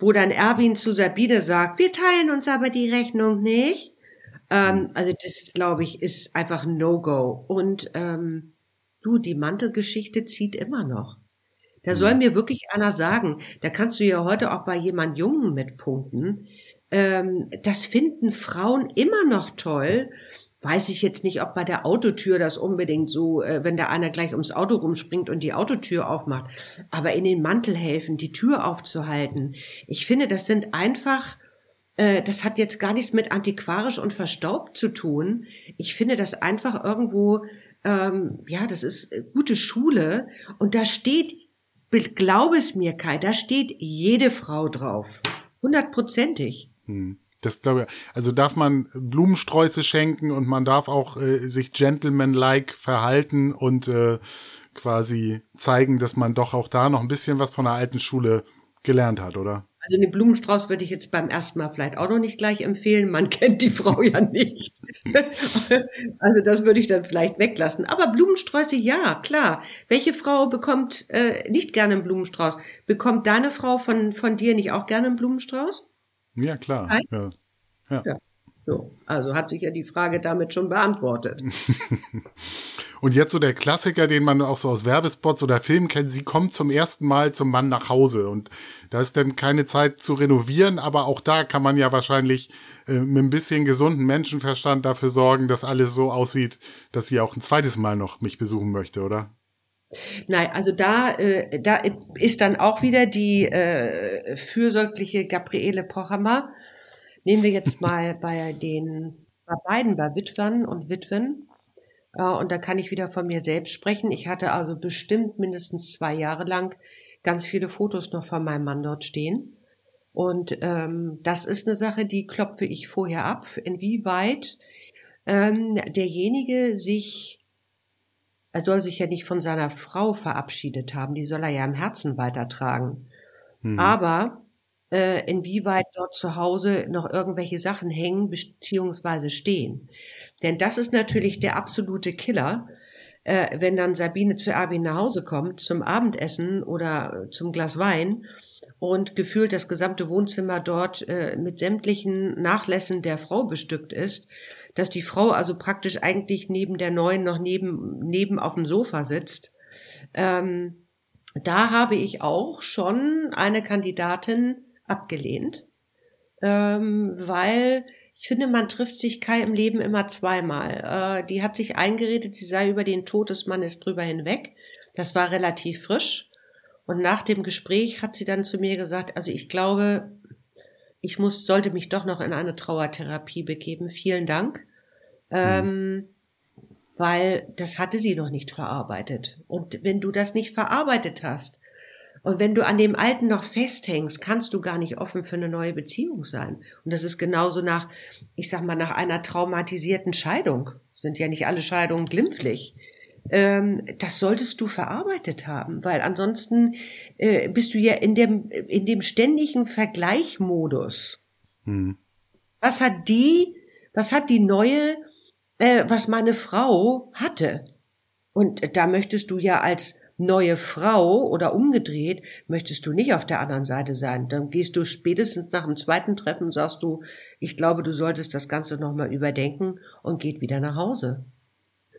wo dann Erwin zu Sabine sagt, wir teilen uns aber die Rechnung nicht. Ähm, also das, glaube ich, ist einfach ein No-Go. Und ähm, du, die Mantelgeschichte zieht immer noch. Da soll mir wirklich einer sagen, da kannst du ja heute auch bei jemand Jungen mitpunkten. Ähm, das finden Frauen immer noch toll. Weiß ich jetzt nicht, ob bei der Autotür das unbedingt so, äh, wenn da einer gleich ums Auto rumspringt und die Autotür aufmacht. Aber in den Mantel helfen, die Tür aufzuhalten. Ich finde, das sind einfach äh, das hat jetzt gar nichts mit antiquarisch und verstaubt zu tun. Ich finde das einfach irgendwo, ähm, ja, das ist äh, gute Schule und da steht, glaube es mir, Kai, da steht jede Frau drauf. Hundertprozentig. Hm.
Das glaube ich. Also darf man Blumensträuße schenken und man darf auch äh, sich gentleman-like verhalten und äh, quasi zeigen, dass man doch auch da noch ein bisschen was von der alten Schule gelernt hat, oder?
Also den Blumenstrauß würde ich jetzt beim ersten Mal vielleicht auch noch nicht gleich empfehlen. Man kennt die Frau ja nicht. also das würde ich dann vielleicht weglassen. Aber Blumensträuße, ja, klar. Welche Frau bekommt äh, nicht gerne einen Blumenstrauß? Bekommt deine Frau von, von dir nicht auch gerne einen Blumenstrauß?
Ja, klar. Ja.
ja. ja. So, also hat sich ja die Frage damit schon beantwortet.
Und jetzt so der Klassiker, den man auch so aus Werbespots oder Filmen kennt, sie kommt zum ersten Mal zum Mann nach Hause. Und da ist dann keine Zeit zu renovieren, aber auch da kann man ja wahrscheinlich äh, mit ein bisschen gesunden Menschenverstand dafür sorgen, dass alles so aussieht, dass sie auch ein zweites Mal noch mich besuchen möchte, oder?
Nein, also da, äh, da ist dann auch wieder die äh, fürsorgliche Gabriele Pochhammer. Nehmen wir jetzt mal bei den bei beiden, bei Witwern und Witwen. Äh, und da kann ich wieder von mir selbst sprechen. Ich hatte also bestimmt mindestens zwei Jahre lang ganz viele Fotos noch von meinem Mann dort stehen. Und ähm, das ist eine Sache, die klopfe ich vorher ab, inwieweit ähm, derjenige sich, er soll sich ja nicht von seiner Frau verabschiedet haben, die soll er ja im Herzen weitertragen. Mhm. Aber äh, inwieweit dort zu Hause noch irgendwelche Sachen hängen beziehungsweise stehen. Denn das ist natürlich der absolute Killer, äh, wenn dann Sabine zu Erwin nach Hause kommt zum Abendessen oder zum Glas Wein und gefühlt das gesamte Wohnzimmer dort äh, mit sämtlichen Nachlässen der Frau bestückt ist, dass die Frau also praktisch eigentlich neben der neuen noch neben, neben auf dem Sofa sitzt. Ähm, da habe ich auch schon eine Kandidatin abgelehnt, ähm, weil ich finde, man trifft sich Kai im Leben immer zweimal. Äh, die hat sich eingeredet, sie sei über den Tod des Mannes drüber hinweg. Das war relativ frisch. Und nach dem Gespräch hat sie dann zu mir gesagt, also ich glaube, ich muss, sollte mich doch noch in eine Trauertherapie begeben. Vielen Dank. Mhm. Ähm, weil das hatte sie noch nicht verarbeitet. Und wenn du das nicht verarbeitet hast, und wenn du an dem Alten noch festhängst, kannst du gar nicht offen für eine neue Beziehung sein. Und das ist genauso nach, ich sag mal, nach einer traumatisierten Scheidung. Sind ja nicht alle Scheidungen glimpflich. Ähm, das solltest du verarbeitet haben, weil ansonsten äh, bist du ja in dem, in dem ständigen Vergleichmodus. Hm. Was hat die, was hat die neue, äh, was meine Frau hatte? Und da möchtest du ja als neue Frau oder umgedreht, möchtest du nicht auf der anderen Seite sein. Dann gehst du spätestens nach dem zweiten Treffen, sagst du, ich glaube, du solltest das Ganze nochmal überdenken und geht wieder nach Hause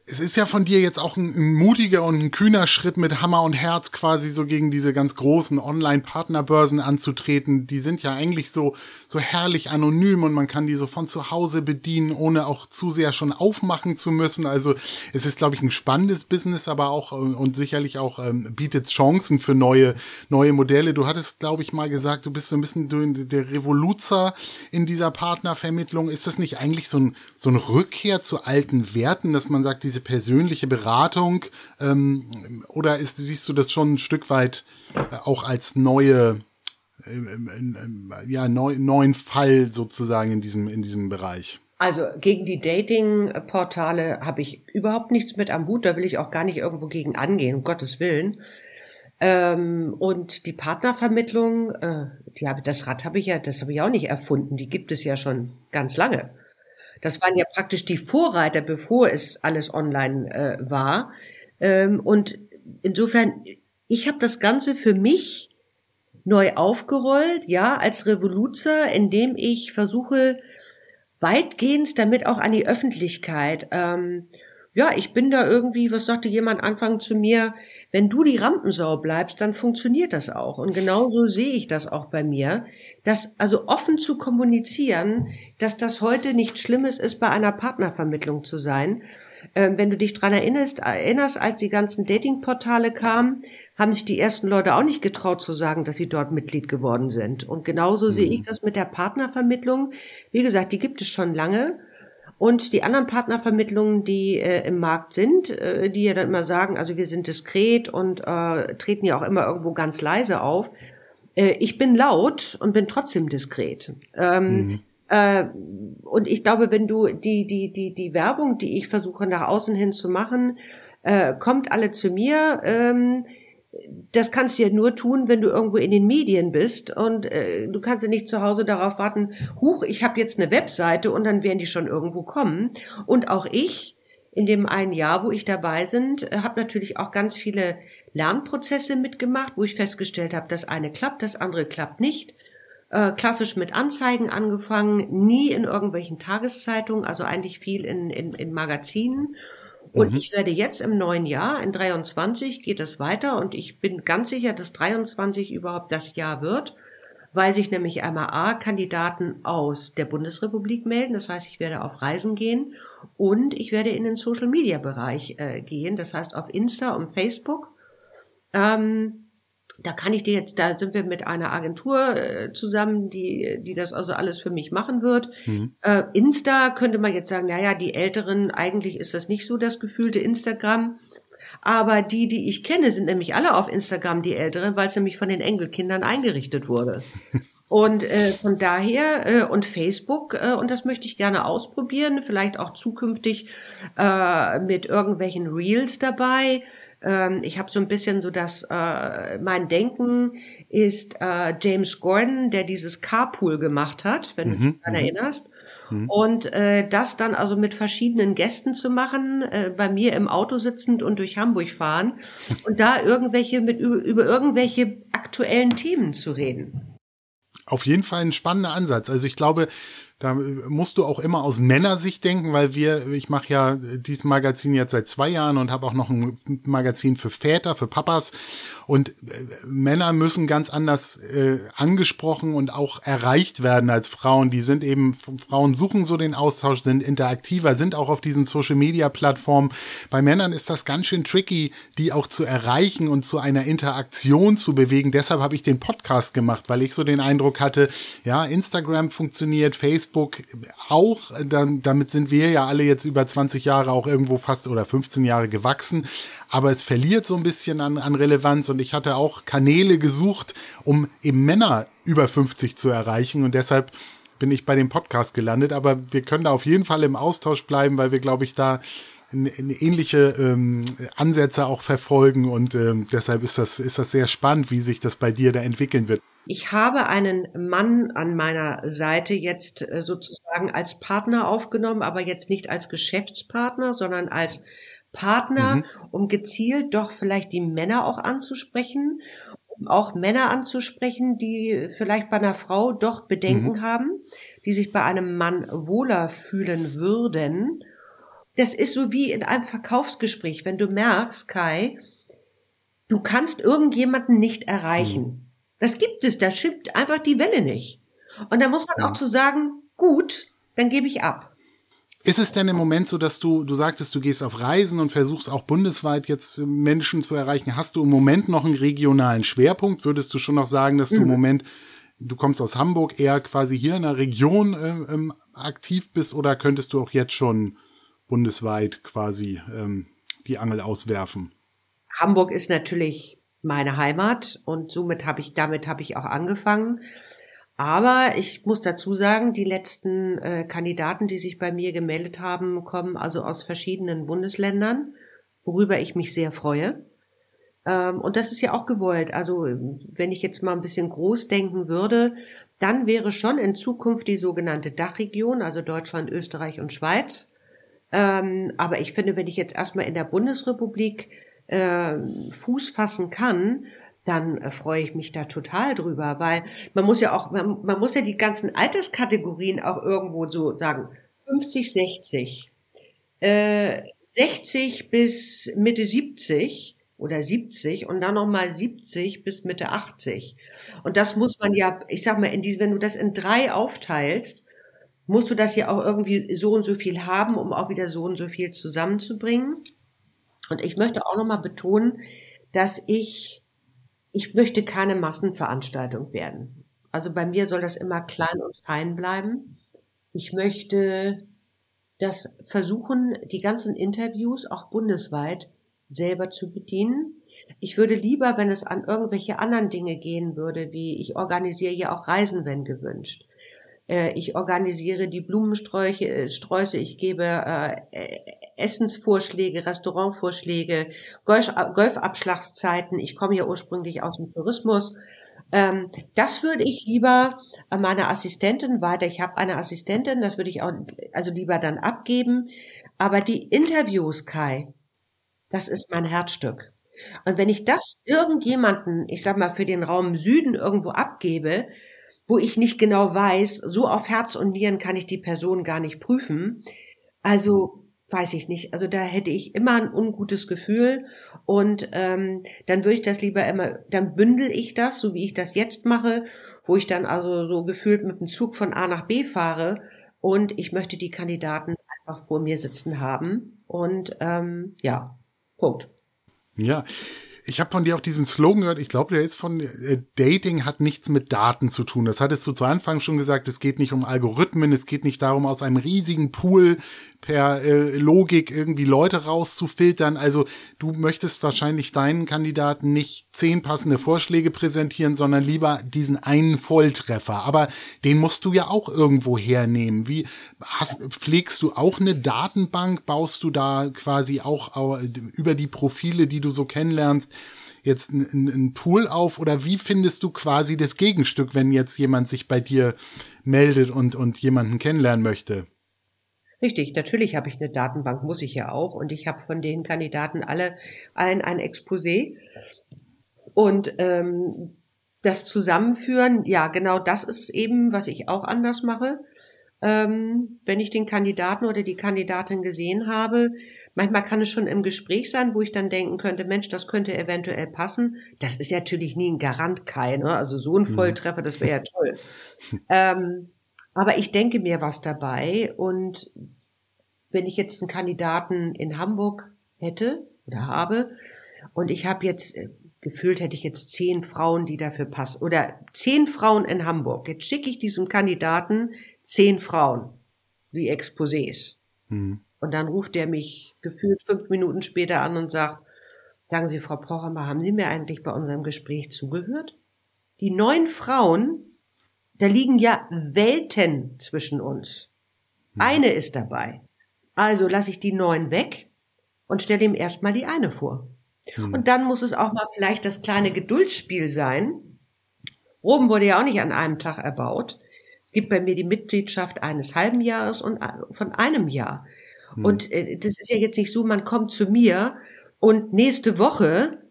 es ist ja von dir jetzt auch ein, ein, mutiger und ein kühner Schritt mit Hammer und Herz quasi so gegen diese ganz großen Online-Partnerbörsen anzutreten. Die sind ja eigentlich so, so herrlich anonym und man kann die so von zu Hause bedienen, ohne auch zu sehr schon aufmachen zu müssen. Also es ist, glaube ich, ein spannendes Business, aber auch äh, und sicherlich auch ähm, bietet Chancen für neue, neue Modelle. Du hattest, glaube ich, mal gesagt, du bist so ein bisschen der Revoluzer in dieser Partnervermittlung. Ist das nicht eigentlich so ein, so ein Rückkehr zu alten Werten, dass man sagt, diese persönliche Beratung ähm, oder ist, siehst du das schon ein Stück weit äh, auch als neue, äh, äh, ja, neu, neuen Fall sozusagen in diesem, in diesem Bereich?
Also gegen die Dating-Portale habe ich überhaupt nichts mit am Hut. Da will ich auch gar nicht irgendwo gegen angehen, um Gottes Willen. Ähm, und die Partnervermittlung, äh, die habe, das Rad habe ich ja, das habe ich auch nicht erfunden. Die gibt es ja schon ganz lange. Das waren ja praktisch die Vorreiter, bevor es alles online äh, war. Ähm, und insofern, ich habe das Ganze für mich neu aufgerollt, ja, als Revoluzer, indem ich versuche, weitgehend damit auch an die Öffentlichkeit. Ähm, ja, ich bin da irgendwie, was sagte jemand Anfang zu mir, wenn du die Rampensau bleibst, dann funktioniert das auch. Und genauso sehe ich das auch bei mir das also offen zu kommunizieren, dass das heute nichts Schlimmes ist, bei einer Partnervermittlung zu sein. Ähm, wenn du dich dran erinnerst, erinnerst, als die ganzen Datingportale kamen, haben sich die ersten Leute auch nicht getraut zu sagen, dass sie dort Mitglied geworden sind. Und genauso mhm. sehe ich das mit der Partnervermittlung. Wie gesagt, die gibt es schon lange. Und die anderen Partnervermittlungen, die äh, im Markt sind, äh, die ja dann immer sagen, also wir sind diskret und äh, treten ja auch immer irgendwo ganz leise auf, äh, ich bin laut und bin trotzdem diskret. Ähm, mhm. äh, und ich glaube, wenn du die, die, die, die Werbung, die ich versuche nach außen hin zu machen, äh, kommt alle zu mir. Ähm, das kannst du ja nur tun, wenn du irgendwo in den Medien bist und äh, du kannst ja nicht zu Hause darauf warten, huch, ich habe jetzt eine Webseite und dann werden die schon irgendwo kommen. Und auch ich, in dem einen Jahr, wo ich dabei sind, äh, habe natürlich auch ganz viele Lernprozesse mitgemacht, wo ich festgestellt habe, das eine klappt, das andere klappt nicht. Äh, klassisch mit Anzeigen angefangen, nie in irgendwelchen Tageszeitungen, also eigentlich viel in, in, in Magazinen. Und mhm. ich werde jetzt im neuen Jahr, in 23 geht es weiter und ich bin ganz sicher, dass 23 überhaupt das Jahr wird, weil sich nämlich einmal A Kandidaten aus der Bundesrepublik melden, das heißt, ich werde auf Reisen gehen und ich werde in den Social Media Bereich äh, gehen, das heißt auf Insta und Facebook ähm, da kann ich dir jetzt, da sind wir mit einer Agentur äh, zusammen, die, die das also alles für mich machen wird. Mhm. Äh, Insta könnte man jetzt sagen, naja, die Älteren, eigentlich ist das nicht so das gefühlte Instagram. Aber die, die ich kenne, sind nämlich alle auf Instagram die Älteren, weil es nämlich von den Enkelkindern eingerichtet wurde. Und äh, von daher äh, und Facebook äh, und das möchte ich gerne ausprobieren, vielleicht auch zukünftig äh, mit irgendwelchen Reels dabei ähm, ich habe so ein bisschen so das, äh, mein Denken ist äh, James Gordon, der dieses Carpool gemacht hat, wenn mhm. du dich daran mhm. erinnerst. Mhm. Und äh, das dann also mit verschiedenen Gästen zu machen, äh, bei mir im Auto sitzend und durch Hamburg fahren und da irgendwelche mit über, über irgendwelche aktuellen Themen zu reden.
Auf jeden Fall ein spannender Ansatz. Also ich glaube, da musst du auch immer aus Männersicht denken, weil wir, ich mache ja dieses Magazin jetzt seit zwei Jahren und habe auch noch ein Magazin für Väter, für Papas. Und äh, Männer müssen ganz anders äh, angesprochen und auch erreicht werden als Frauen. Die sind eben, Frauen suchen so den Austausch, sind interaktiver, sind auch auf diesen Social-Media-Plattformen. Bei Männern ist das ganz schön tricky, die auch zu erreichen und zu einer Interaktion zu bewegen. Deshalb habe ich den Podcast gemacht, weil ich so den Eindruck hatte, ja, Instagram funktioniert, Facebook Facebook auch. Dann, damit sind wir ja alle jetzt über 20 Jahre auch irgendwo fast oder 15 Jahre gewachsen. Aber es verliert so ein bisschen an, an Relevanz und ich hatte auch Kanäle gesucht, um eben Männer über 50 zu erreichen und deshalb bin ich bei dem Podcast gelandet. Aber wir können da auf jeden Fall im Austausch bleiben, weil wir, glaube ich, da ähnliche ähm, Ansätze auch verfolgen und ähm, deshalb ist das, ist das sehr spannend, wie sich das bei dir da entwickeln wird.
Ich habe einen Mann an meiner Seite jetzt äh, sozusagen als Partner aufgenommen, aber jetzt nicht als Geschäftspartner, sondern als Partner, mhm. um gezielt doch vielleicht die Männer auch anzusprechen, um auch Männer anzusprechen, die vielleicht bei einer Frau doch Bedenken mhm. haben, die sich bei einem Mann wohler fühlen würden. Das ist so wie in einem Verkaufsgespräch, wenn du merkst, Kai, du kannst irgendjemanden nicht erreichen. Mhm das gibt es, da schippt einfach die Welle nicht. Und da muss man ja. auch zu sagen, gut, dann gebe ich ab.
Ist es denn im Moment so, dass du, du sagtest, du gehst auf Reisen und versuchst auch bundesweit jetzt Menschen zu erreichen? Hast du im Moment noch einen regionalen Schwerpunkt? Würdest du schon noch sagen, dass du mhm. im Moment, du kommst aus Hamburg, eher quasi hier in der Region äh, ähm, aktiv bist oder könntest du auch jetzt schon bundesweit quasi ähm, die Angel auswerfen?
Hamburg ist natürlich meine Heimat und somit habe ich, damit habe ich auch angefangen. Aber ich muss dazu sagen, die letzten äh, Kandidaten, die sich bei mir gemeldet haben, kommen also aus verschiedenen Bundesländern, worüber ich mich sehr freue. Ähm, und das ist ja auch gewollt. Also wenn ich jetzt mal ein bisschen groß denken würde, dann wäre schon in Zukunft die sogenannte Dachregion, also Deutschland, Österreich und Schweiz. Ähm, aber ich finde, wenn ich jetzt erstmal in der Bundesrepublik äh, Fuß fassen kann, dann äh, freue ich mich da total drüber, weil man muss ja auch, man, man muss ja die ganzen Alterskategorien auch irgendwo so sagen, 50, 60, äh, 60 bis Mitte 70 oder 70 und dann nochmal 70 bis Mitte 80. Und das muss man ja, ich sag mal, in diesem, wenn du das in drei aufteilst, musst du das ja auch irgendwie so und so viel haben, um auch wieder so und so viel zusammenzubringen. Und ich möchte auch nochmal betonen, dass ich, ich möchte keine Massenveranstaltung werden. Also bei mir soll das immer klein und fein bleiben. Ich möchte das versuchen, die ganzen Interviews auch bundesweit selber zu bedienen. Ich würde lieber, wenn es an irgendwelche anderen Dinge gehen würde, wie ich organisiere ja auch Reisen, wenn gewünscht. Äh, ich organisiere die Blumensträuche, äh, ich gebe äh, Essensvorschläge, Restaurantvorschläge, Golf, Golfabschlagszeiten. Ich komme ja ursprünglich aus dem Tourismus. Ähm, das würde ich lieber an meine Assistentin weiter. Ich habe eine Assistentin, das würde ich auch also lieber dann abgeben. Aber die Interviews, Kai, das ist mein Herzstück. Und wenn ich das irgendjemanden, ich sag mal, für den Raum Süden irgendwo abgebe, wo ich nicht genau weiß, so auf Herz und Nieren kann ich die Person gar nicht prüfen. Also weiß ich nicht. Also da hätte ich immer ein ungutes Gefühl und ähm, dann würde ich das lieber immer, dann bündel ich das, so wie ich das jetzt mache, wo ich dann also so gefühlt mit dem Zug von A nach B fahre und ich möchte die Kandidaten einfach vor mir sitzen haben und ähm, ja, Punkt.
Ja, ich habe von dir auch diesen Slogan gehört, ich glaube, der ist von äh, Dating hat nichts mit Daten zu tun. Das hattest du zu Anfang schon gesagt, es geht nicht um Algorithmen, es geht nicht darum, aus einem riesigen Pool per äh, Logik irgendwie Leute rauszufiltern. Also du möchtest wahrscheinlich deinen Kandidaten nicht zehn passende Vorschläge präsentieren, sondern lieber diesen einen Volltreffer. Aber den musst du ja auch irgendwo hernehmen. Wie hast, pflegst du auch eine Datenbank? Baust du da quasi auch über die Profile, die du so kennenlernst, jetzt einen Pool auf oder wie findest du quasi das Gegenstück, wenn jetzt jemand sich bei dir meldet und, und jemanden kennenlernen möchte?
Richtig, natürlich habe ich eine Datenbank, muss ich ja auch. Und ich habe von den Kandidaten alle allen ein Exposé. Und ähm, das Zusammenführen, ja, genau das ist eben, was ich auch anders mache. Ähm, wenn ich den Kandidaten oder die Kandidatin gesehen habe, manchmal kann es schon im Gespräch sein, wo ich dann denken könnte, Mensch, das könnte eventuell passen. Das ist natürlich nie ein Garant, Kai, ne? Also so ein mhm. Volltreffer, das wäre ja toll. ähm, aber ich denke mir was dabei und wenn ich jetzt einen Kandidaten in Hamburg hätte oder habe und ich habe jetzt äh, gefühlt hätte ich jetzt zehn Frauen, die dafür passen oder zehn Frauen in Hamburg. Jetzt schicke ich diesem Kandidaten zehn Frauen, die Exposés. Mhm. Und dann ruft er mich gefühlt fünf Minuten später an und sagt, sagen Sie, Frau Pochhammer, haben Sie mir eigentlich bei unserem Gespräch zugehört? Die neun Frauen da liegen ja Welten zwischen uns. Mhm. Eine ist dabei. Also lasse ich die neun weg und stelle ihm erstmal die eine vor. Mhm. Und dann muss es auch mal vielleicht das kleine Geduldsspiel sein. Rom wurde ja auch nicht an einem Tag erbaut. Es gibt bei mir die Mitgliedschaft eines halben Jahres und von einem Jahr. Mhm. Und äh, das ist ja jetzt nicht so, man kommt zu mir und nächste Woche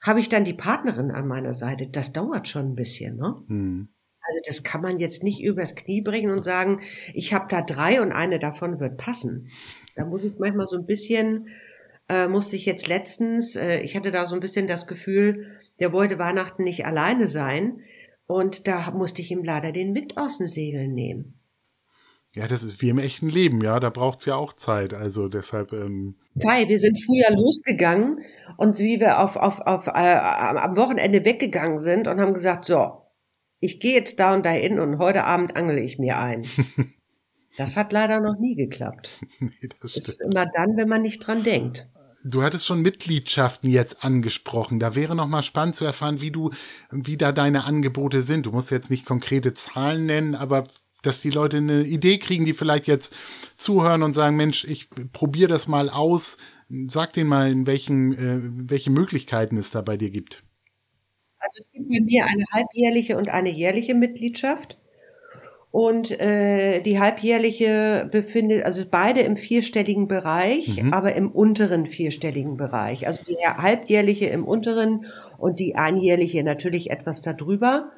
habe ich dann die Partnerin an meiner Seite. Das dauert schon ein bisschen, ne? Mhm. Also das kann man jetzt nicht übers Knie bringen und sagen, ich habe da drei und eine davon wird passen. Da muss ich manchmal so ein bisschen, äh, musste ich jetzt letztens, äh, ich hatte da so ein bisschen das Gefühl, der wollte Weihnachten nicht alleine sein und da musste ich ihm leider den Wind aus den Segeln nehmen.
Ja, das ist wie im echten Leben, ja, da braucht's ja auch Zeit, also deshalb. Ähm
Kai, wir sind früher losgegangen und wie wir auf, auf, auf, äh, am Wochenende weggegangen sind und haben gesagt, so, ich gehe jetzt da und dahin und heute Abend angele ich mir ein. Das hat leider noch nie geklappt. nee, das, das ist immer dann, wenn man nicht dran denkt.
Du hattest schon Mitgliedschaften jetzt angesprochen. Da wäre noch mal spannend zu erfahren, wie du, wie da deine Angebote sind. Du musst jetzt nicht konkrete Zahlen nennen, aber dass die Leute eine Idee kriegen, die vielleicht jetzt zuhören und sagen, Mensch, ich probiere das mal aus. Sag denen mal, in welchen, äh, welche Möglichkeiten es da bei dir gibt.
Also es gibt bei mir eine halbjährliche und eine jährliche Mitgliedschaft. Und äh, die halbjährliche befindet, also beide im vierstelligen Bereich, mhm. aber im unteren vierstelligen Bereich. Also die halbjährliche im unteren und die einjährliche natürlich etwas darüber.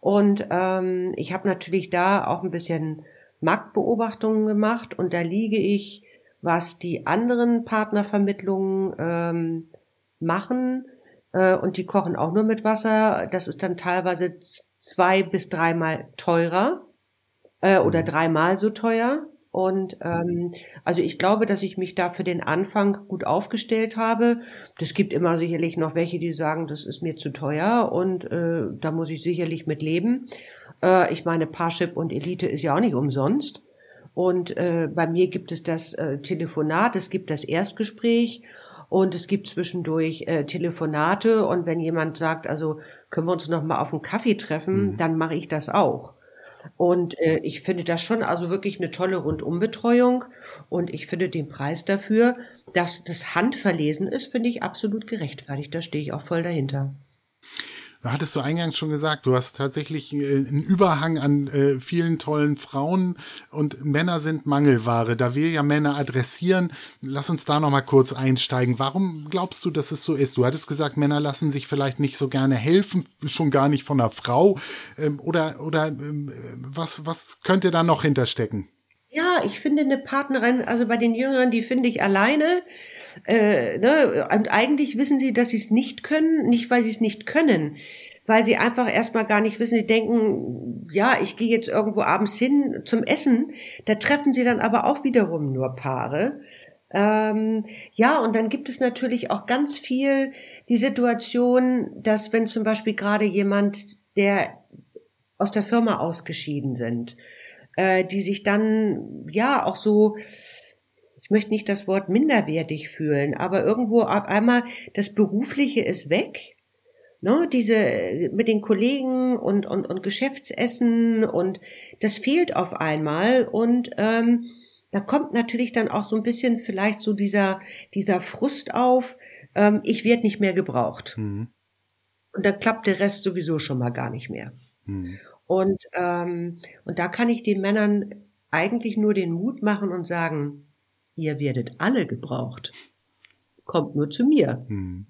Und ähm, ich habe natürlich da auch ein bisschen Marktbeobachtungen gemacht und da liege ich, was die anderen Partnervermittlungen ähm, machen, äh, und die kochen auch nur mit Wasser. Das ist dann teilweise zwei bis dreimal teurer äh, oder mhm. dreimal so teuer. Und ähm, also ich glaube, dass ich mich da für den Anfang gut aufgestellt habe. Das gibt immer sicherlich noch welche, die sagen, das ist mir zu teuer und äh, da muss ich sicherlich mit leben. Äh, ich meine, Parship und Elite ist ja auch nicht umsonst. Und äh, bei mir gibt es das äh, Telefonat, es gibt das Erstgespräch und es gibt zwischendurch äh, Telefonate und wenn jemand sagt, also können wir uns noch mal auf einen Kaffee treffen, mhm. dann mache ich das auch. Und äh, ich finde das schon also wirklich eine tolle Rundumbetreuung und ich finde den Preis dafür, dass das handverlesen ist, finde ich absolut gerechtfertigt. Da stehe ich auch voll dahinter.
Du hattest du eingangs schon gesagt, du hast tatsächlich äh, einen Überhang an äh, vielen tollen Frauen und Männer sind Mangelware. Da wir ja Männer adressieren, lass uns da noch mal kurz einsteigen. Warum glaubst du, dass es so ist? Du hattest gesagt, Männer lassen sich vielleicht nicht so gerne helfen, schon gar nicht von einer Frau. Ähm, oder oder ähm, was, was könnte da noch hinterstecken?
Ja, ich finde eine Partnerin, also bei den Jüngeren, die finde ich alleine. Äh, ne? Und eigentlich wissen sie, dass sie es nicht können, nicht weil sie es nicht können, weil sie einfach erstmal gar nicht wissen, sie denken, ja, ich gehe jetzt irgendwo abends hin zum Essen, da treffen sie dann aber auch wiederum nur Paare. Ähm, ja, und dann gibt es natürlich auch ganz viel die Situation, dass wenn zum Beispiel gerade jemand, der aus der Firma ausgeschieden sind, äh, die sich dann ja auch so ich möchte nicht das Wort minderwertig fühlen, aber irgendwo auf einmal das Berufliche ist weg. Ne, diese mit den Kollegen und, und, und Geschäftsessen und das fehlt auf einmal und ähm, da kommt natürlich dann auch so ein bisschen vielleicht so dieser, dieser Frust auf, ähm, ich werde nicht mehr gebraucht. Mhm. und dann klappt der Rest sowieso schon mal gar nicht mehr. Mhm. Und, ähm, und da kann ich den Männern eigentlich nur den Mut machen und sagen, ihr werdet alle gebraucht. Kommt nur zu mir. Mhm.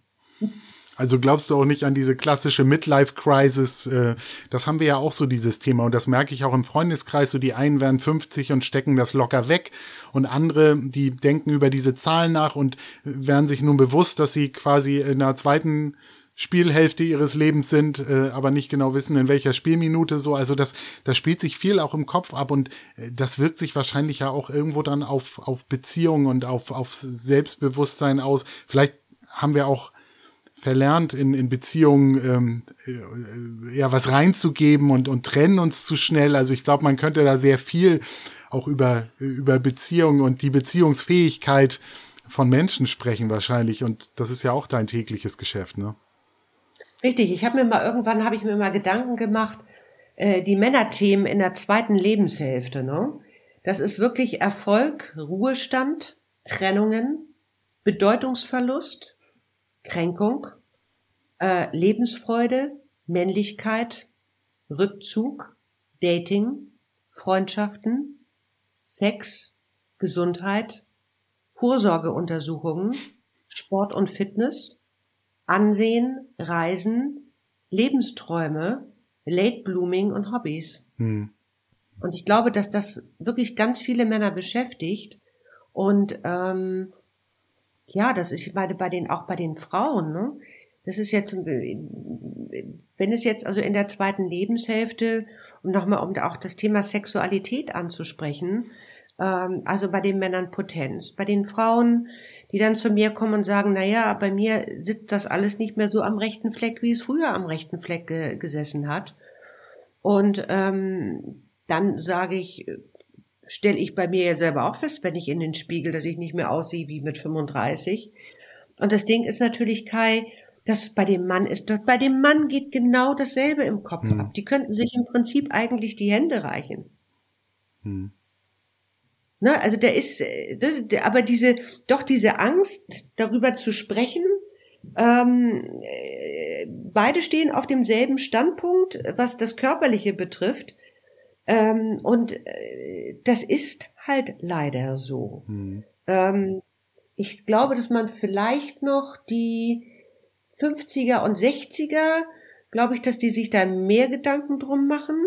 Also glaubst du auch nicht an diese klassische Midlife-Crisis? Äh, das haben wir ja auch so dieses Thema und das merke ich auch im Freundeskreis. So die einen werden 50 und stecken das locker weg und andere, die denken über diese Zahlen nach und werden sich nun bewusst, dass sie quasi in der zweiten Spielhälfte ihres Lebens sind, äh, aber nicht genau wissen, in welcher Spielminute so. Also das, das spielt sich viel auch im Kopf ab und äh, das wirkt sich wahrscheinlich ja auch irgendwo dann auf, auf Beziehungen und auf, auf Selbstbewusstsein aus. Vielleicht haben wir auch verlernt, in, in Beziehungen ähm, äh, ja was reinzugeben und, und trennen uns zu schnell. Also ich glaube, man könnte da sehr viel auch über, über Beziehungen und die Beziehungsfähigkeit von Menschen sprechen wahrscheinlich. Und das ist ja auch dein tägliches Geschäft, ne?
Richtig, ich habe mir mal irgendwann habe ich mir mal Gedanken gemacht, äh, die Männerthemen in der zweiten Lebenshälfte, ne? Das ist wirklich Erfolg, Ruhestand, Trennungen, Bedeutungsverlust, Kränkung, äh, Lebensfreude, Männlichkeit, Rückzug, Dating, Freundschaften, Sex, Gesundheit, Vorsorgeuntersuchungen, Sport und Fitness, Ansehen, Reisen, Lebensträume, Late Blooming und Hobbys. Hm. Und ich glaube, dass das wirklich ganz viele Männer beschäftigt. Und ähm, ja, das ist bei, bei den, auch bei den Frauen, ne? Das ist jetzt, wenn es jetzt also in der zweiten Lebenshälfte, um nochmal um auch das Thema Sexualität anzusprechen, ähm, also bei den Männern Potenz, bei den Frauen, die dann zu mir kommen und sagen, na ja, bei mir sitzt das alles nicht mehr so am rechten Fleck, wie es früher am rechten Fleck ge gesessen hat. Und ähm, dann sage ich, stelle ich bei mir ja selber auch fest, wenn ich in den Spiegel, dass ich nicht mehr aussehe wie mit 35. Und das Ding ist natürlich, Kai, dass bei dem Mann ist, bei dem Mann geht genau dasselbe im Kopf hm. ab. Die könnten sich im Prinzip eigentlich die Hände reichen. Hm. Ne, also der ist, äh, der, aber diese, doch diese Angst, darüber zu sprechen, ähm, äh, beide stehen auf demselben Standpunkt, was das Körperliche betrifft. Ähm, und äh, das ist halt leider so. Mhm. Ähm, ich glaube, dass man vielleicht noch die 50er und 60er, glaube ich, dass die sich da mehr Gedanken drum machen.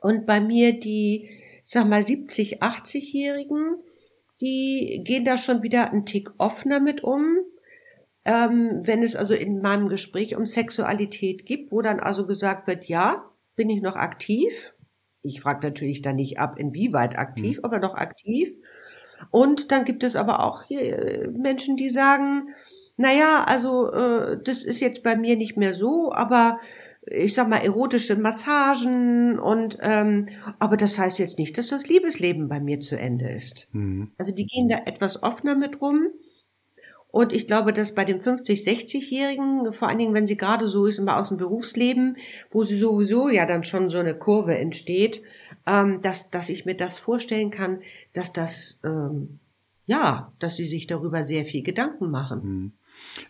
Und bei mir die, sag mal, 70, 80-Jährigen, die gehen da schon wieder einen Tick offener mit um. Ähm, wenn es also in meinem Gespräch um Sexualität gibt, wo dann also gesagt wird, ja, bin ich noch aktiv? Ich frage natürlich dann nicht ab, inwieweit aktiv, mhm. aber noch aktiv. Und dann gibt es aber auch hier Menschen, die sagen, naja, also äh, das ist jetzt bei mir nicht mehr so, aber ich sag mal erotische Massagen und ähm, aber das heißt jetzt nicht, dass das Liebesleben bei mir zu Ende ist. Mhm. Also die gehen da etwas offener mit rum. Und ich glaube, dass bei den 50, 60-Jährigen, vor allen Dingen, wenn sie gerade so ist, immer aus dem Berufsleben, wo sie sowieso ja dann schon so eine Kurve entsteht, ähm, dass, dass ich mir das vorstellen kann, dass das, ähm, ja, dass sie sich darüber sehr viel Gedanken machen. Mhm.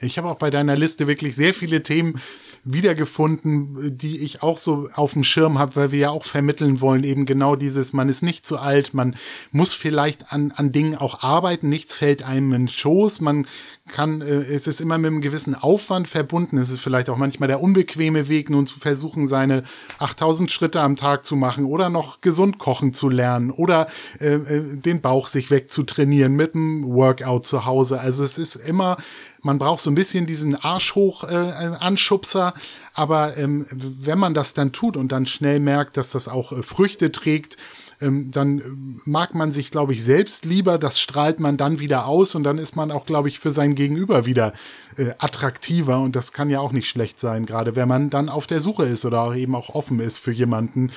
Ich habe auch bei deiner Liste wirklich sehr viele Themen wiedergefunden, die ich auch so auf dem Schirm habe, weil wir ja auch vermitteln wollen, eben genau dieses, man ist nicht zu alt, man muss vielleicht an, an Dingen auch arbeiten, nichts fällt einem in Schoß, man kann, äh, es ist immer mit einem gewissen Aufwand verbunden, es ist vielleicht auch manchmal der unbequeme Weg, nun zu versuchen, seine 8000 Schritte am Tag zu machen oder noch gesund kochen zu lernen oder äh, äh, den Bauch sich wegzutrainieren mit einem Workout zu Hause. Also es ist immer man braucht so ein bisschen diesen Arsch hoch äh, Anschubser, aber ähm, wenn man das dann tut und dann schnell merkt, dass das auch äh, Früchte trägt, ähm, dann äh, mag man sich, glaube ich, selbst lieber, das strahlt man dann wieder aus und dann ist man auch, glaube ich, für sein Gegenüber wieder äh, attraktiver. Und das kann ja auch nicht schlecht sein, gerade wenn man dann auf der Suche ist oder auch eben auch offen ist für jemanden,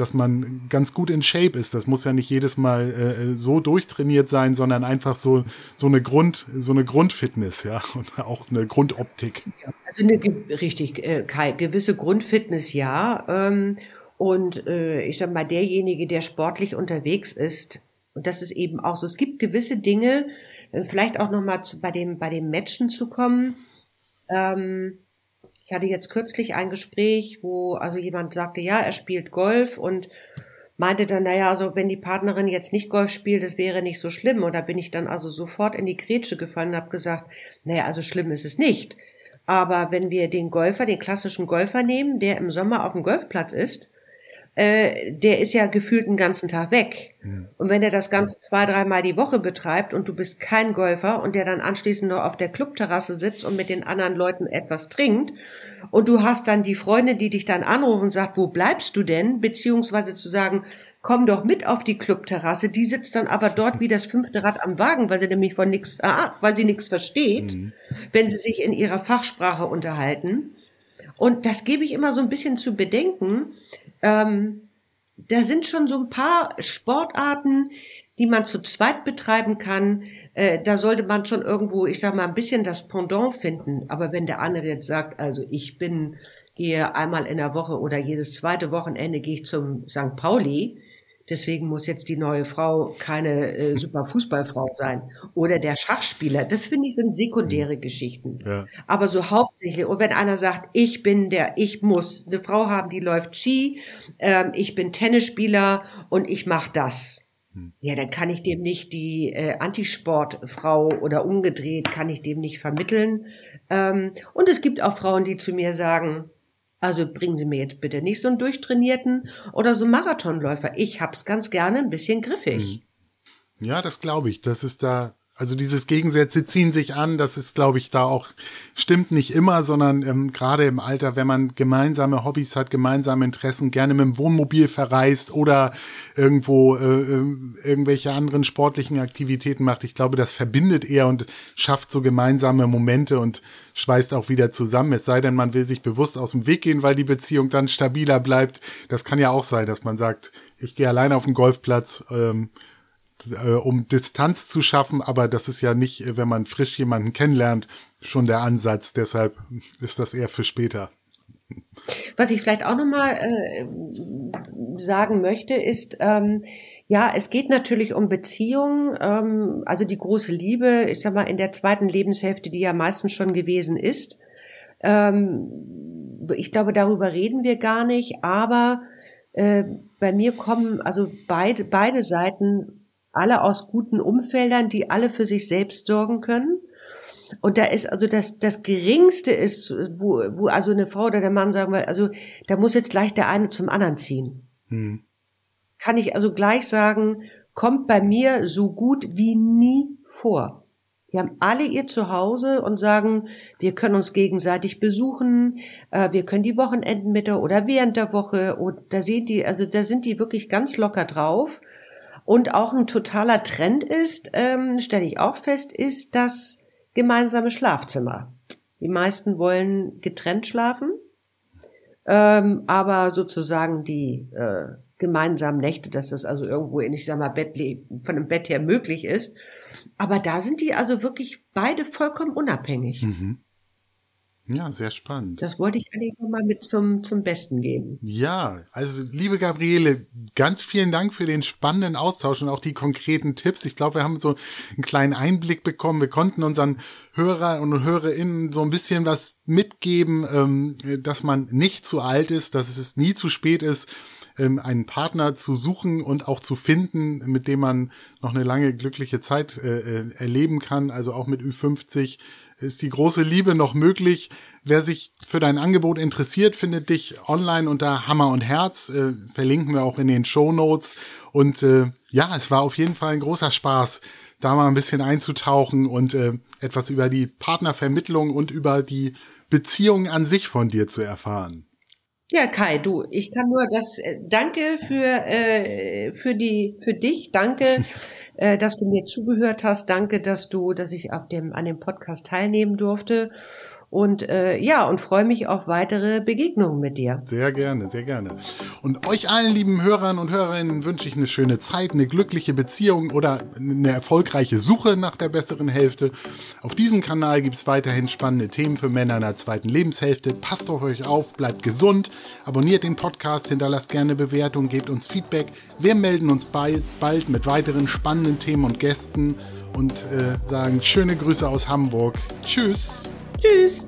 dass man ganz gut in Shape ist. Das muss ja nicht jedes Mal äh, so durchtrainiert sein, sondern einfach so, so eine Grund, so eine Grundfitness, ja, und auch eine Grundoptik.
Also eine richtig, äh, gewisse Grundfitness, ja. Ähm, und äh, ich sag mal, derjenige, der sportlich unterwegs ist, und das ist eben auch so, es gibt gewisse Dinge, äh, vielleicht auch nochmal bei dem, bei dem Matchen zu kommen. Ähm, Ich hatte jetzt kürzlich ein Gespräch, wo also jemand sagte, ja, er spielt Golf und meinte dann, naja, also wenn die Partnerin jetzt nicht Golf spielt, das wäre nicht so schlimm. Und da bin ich dann also sofort in die Grätsche gefallen und habe gesagt, naja, also schlimm ist es nicht. Aber wenn wir den Golfer, den klassischen Golfer nehmen, der im Sommer auf dem Golfplatz ist, äh, der ist ja gefühlt den ganzen Tag weg. Mhm. Und wenn er das Ganze zwei, dreimal die Woche betreibt und du bist kein Golfer und der dann anschließend nur auf der Clubterrasse sitzt und mit den anderen Leuten etwas trinkt und du hast dann die Freundin, die dich dann anrufen und sagt, wo bleibst du denn? Beziehungsweise zu sagen, komm doch mit auf die Clubterrasse. Die sitzt dann aber dort wie das fünfte Rad am Wagen, weil sie nämlich von nichts, ah, weil sie nichts versteht, mhm. wenn sie sich in ihrer Fachsprache unterhalten. Und das gebe ich immer so ein bisschen zu bedenken. Ähm, da sind schon so ein paar Sportarten, die man zu zweit betreiben kann. Äh, da sollte man schon irgendwo, ich sag mal, ein bisschen das Pendant finden. Aber wenn der andere jetzt sagt, also ich bin, gehe einmal in der Woche oder jedes zweite Wochenende gehe ich zum St. Pauli, deswegen muss jetzt die neue Frau keine äh, super Fußballfrau sein. Oder der Schachspieler, das finde ich sind sekundäre mhm. Geschichten. Ja. Aber so hauptsächlich, und wenn einer sagt, ich bin der, ich muss eine Frau haben, die läuft Ski, ähm, ich bin Tennisspieler und ich mache das. Hm. Ja, dann kann ich dem nicht die äh, Antisportfrau oder umgedreht, kann ich dem nicht vermitteln. Ähm, und es gibt auch Frauen, die zu mir sagen, also bringen Sie mir jetzt bitte nicht so einen durchtrainierten oder so Marathonläufer. Ich hab's ganz gerne ein bisschen griffig.
Hm. Ja, das glaube ich. Das ist da also dieses Gegensätze ziehen sich an, das ist, glaube ich, da auch, stimmt nicht immer, sondern ähm, gerade im Alter, wenn man gemeinsame Hobbys hat, gemeinsame Interessen, gerne mit dem Wohnmobil verreist oder irgendwo äh, äh, irgendwelche anderen sportlichen Aktivitäten macht, ich glaube, das verbindet eher und schafft so gemeinsame Momente und schweißt auch wieder zusammen. Es sei denn, man will sich bewusst aus dem Weg gehen, weil die Beziehung dann stabiler bleibt. Das kann ja auch sein, dass man sagt, ich gehe allein auf den Golfplatz. Ähm, äh, um Distanz zu schaffen, aber das ist ja nicht, äh, wenn man frisch jemanden kennenlernt, schon der Ansatz. Deshalb ist das eher für später.
Was ich vielleicht auch nochmal äh, sagen möchte, ist, ähm, ja, es geht natürlich um Beziehungen, ähm, also die große Liebe, ich sag mal, in der zweiten Lebenshälfte, die ja meistens schon gewesen ist. Ähm, ich glaube, darüber reden wir gar nicht, aber äh, bei mir kommen also beide, beide Seiten alle aus guten Umfeldern, die alle für sich selbst sorgen können. Und da ist also das, das Geringste ist, wo, wo also eine Frau oder der Mann sagen wir, also da muss jetzt gleich der eine zum anderen ziehen. Hm. Kann ich also gleich sagen, kommt bei mir so gut wie nie vor. Die haben alle ihr Zuhause und sagen, wir können uns gegenseitig besuchen, äh, wir können die Wochenenden mit der oder während der Woche und da sehen die, also da sind die wirklich ganz locker drauf und auch ein totaler Trend ist, ähm, stelle ich auch fest, ist das gemeinsame Schlafzimmer. Die meisten wollen getrennt schlafen, ähm, aber sozusagen die äh, gemeinsamen Nächte, dass das also irgendwo in, ich sag mal, Bett, von dem Bett her möglich ist. Aber da sind die also wirklich beide vollkommen unabhängig. Mhm.
Ja, sehr spannend.
Das wollte ich eigentlich nochmal mit zum, zum Besten geben.
Ja, also liebe Gabriele, ganz vielen Dank für den spannenden Austausch und auch die konkreten Tipps. Ich glaube, wir haben so einen kleinen Einblick bekommen. Wir konnten unseren Hörer und Hörerinnen so ein bisschen was mitgeben, ähm, dass man nicht zu alt ist, dass es nie zu spät ist ähm, einen Partner zu suchen und auch zu finden, mit dem man noch eine lange glückliche Zeit äh, äh erleben kann. Also auch mit Ü50 ist die große Liebe noch möglich. Wer sich für dein Angebot interessiert, findet dich online unter Hammer und Herz. Äh, verlinken wir auch in den Show Notes. Und äh, ja, es war auf jeden Fall ein großer Spaß, da mal ein bisschen einzutauchen und äh, etwas über die Partnervermittlung und über die Beziehung an sich von dir zu erfahren.
Ja, Kai, du, ich kann nur das, äh, danke für, äh, für die, für dich, danke äh, dass du mir zugehört hast. Danke, dass du, dass ich auf dem, an dem Podcast teilnehmen durfte. Und äh, ja, und freue mich auf weitere Begegnungen mit dir.
Sehr gerne, sehr gerne. Und euch allen lieben Hörern und Hörerinnen wünsche ich eine schöne Zeit, eine glückliche Beziehung oder eine erfolgreiche Suche nach der besseren Hälfte. Auf diesem Kanal gibt es weiterhin spannende Themen für Männer in der zweiten Lebenshälfte. Passt auf euch auf, bleibt gesund, abonniert den Podcast, hinterlasst gerne Bewertungen, gebt uns Feedback. Wir melden uns bald, bald mit weiteren spannenden Themen und Gästen und äh, sagen schöne Grüße aus Hamburg. Tschüss.
Tschüss.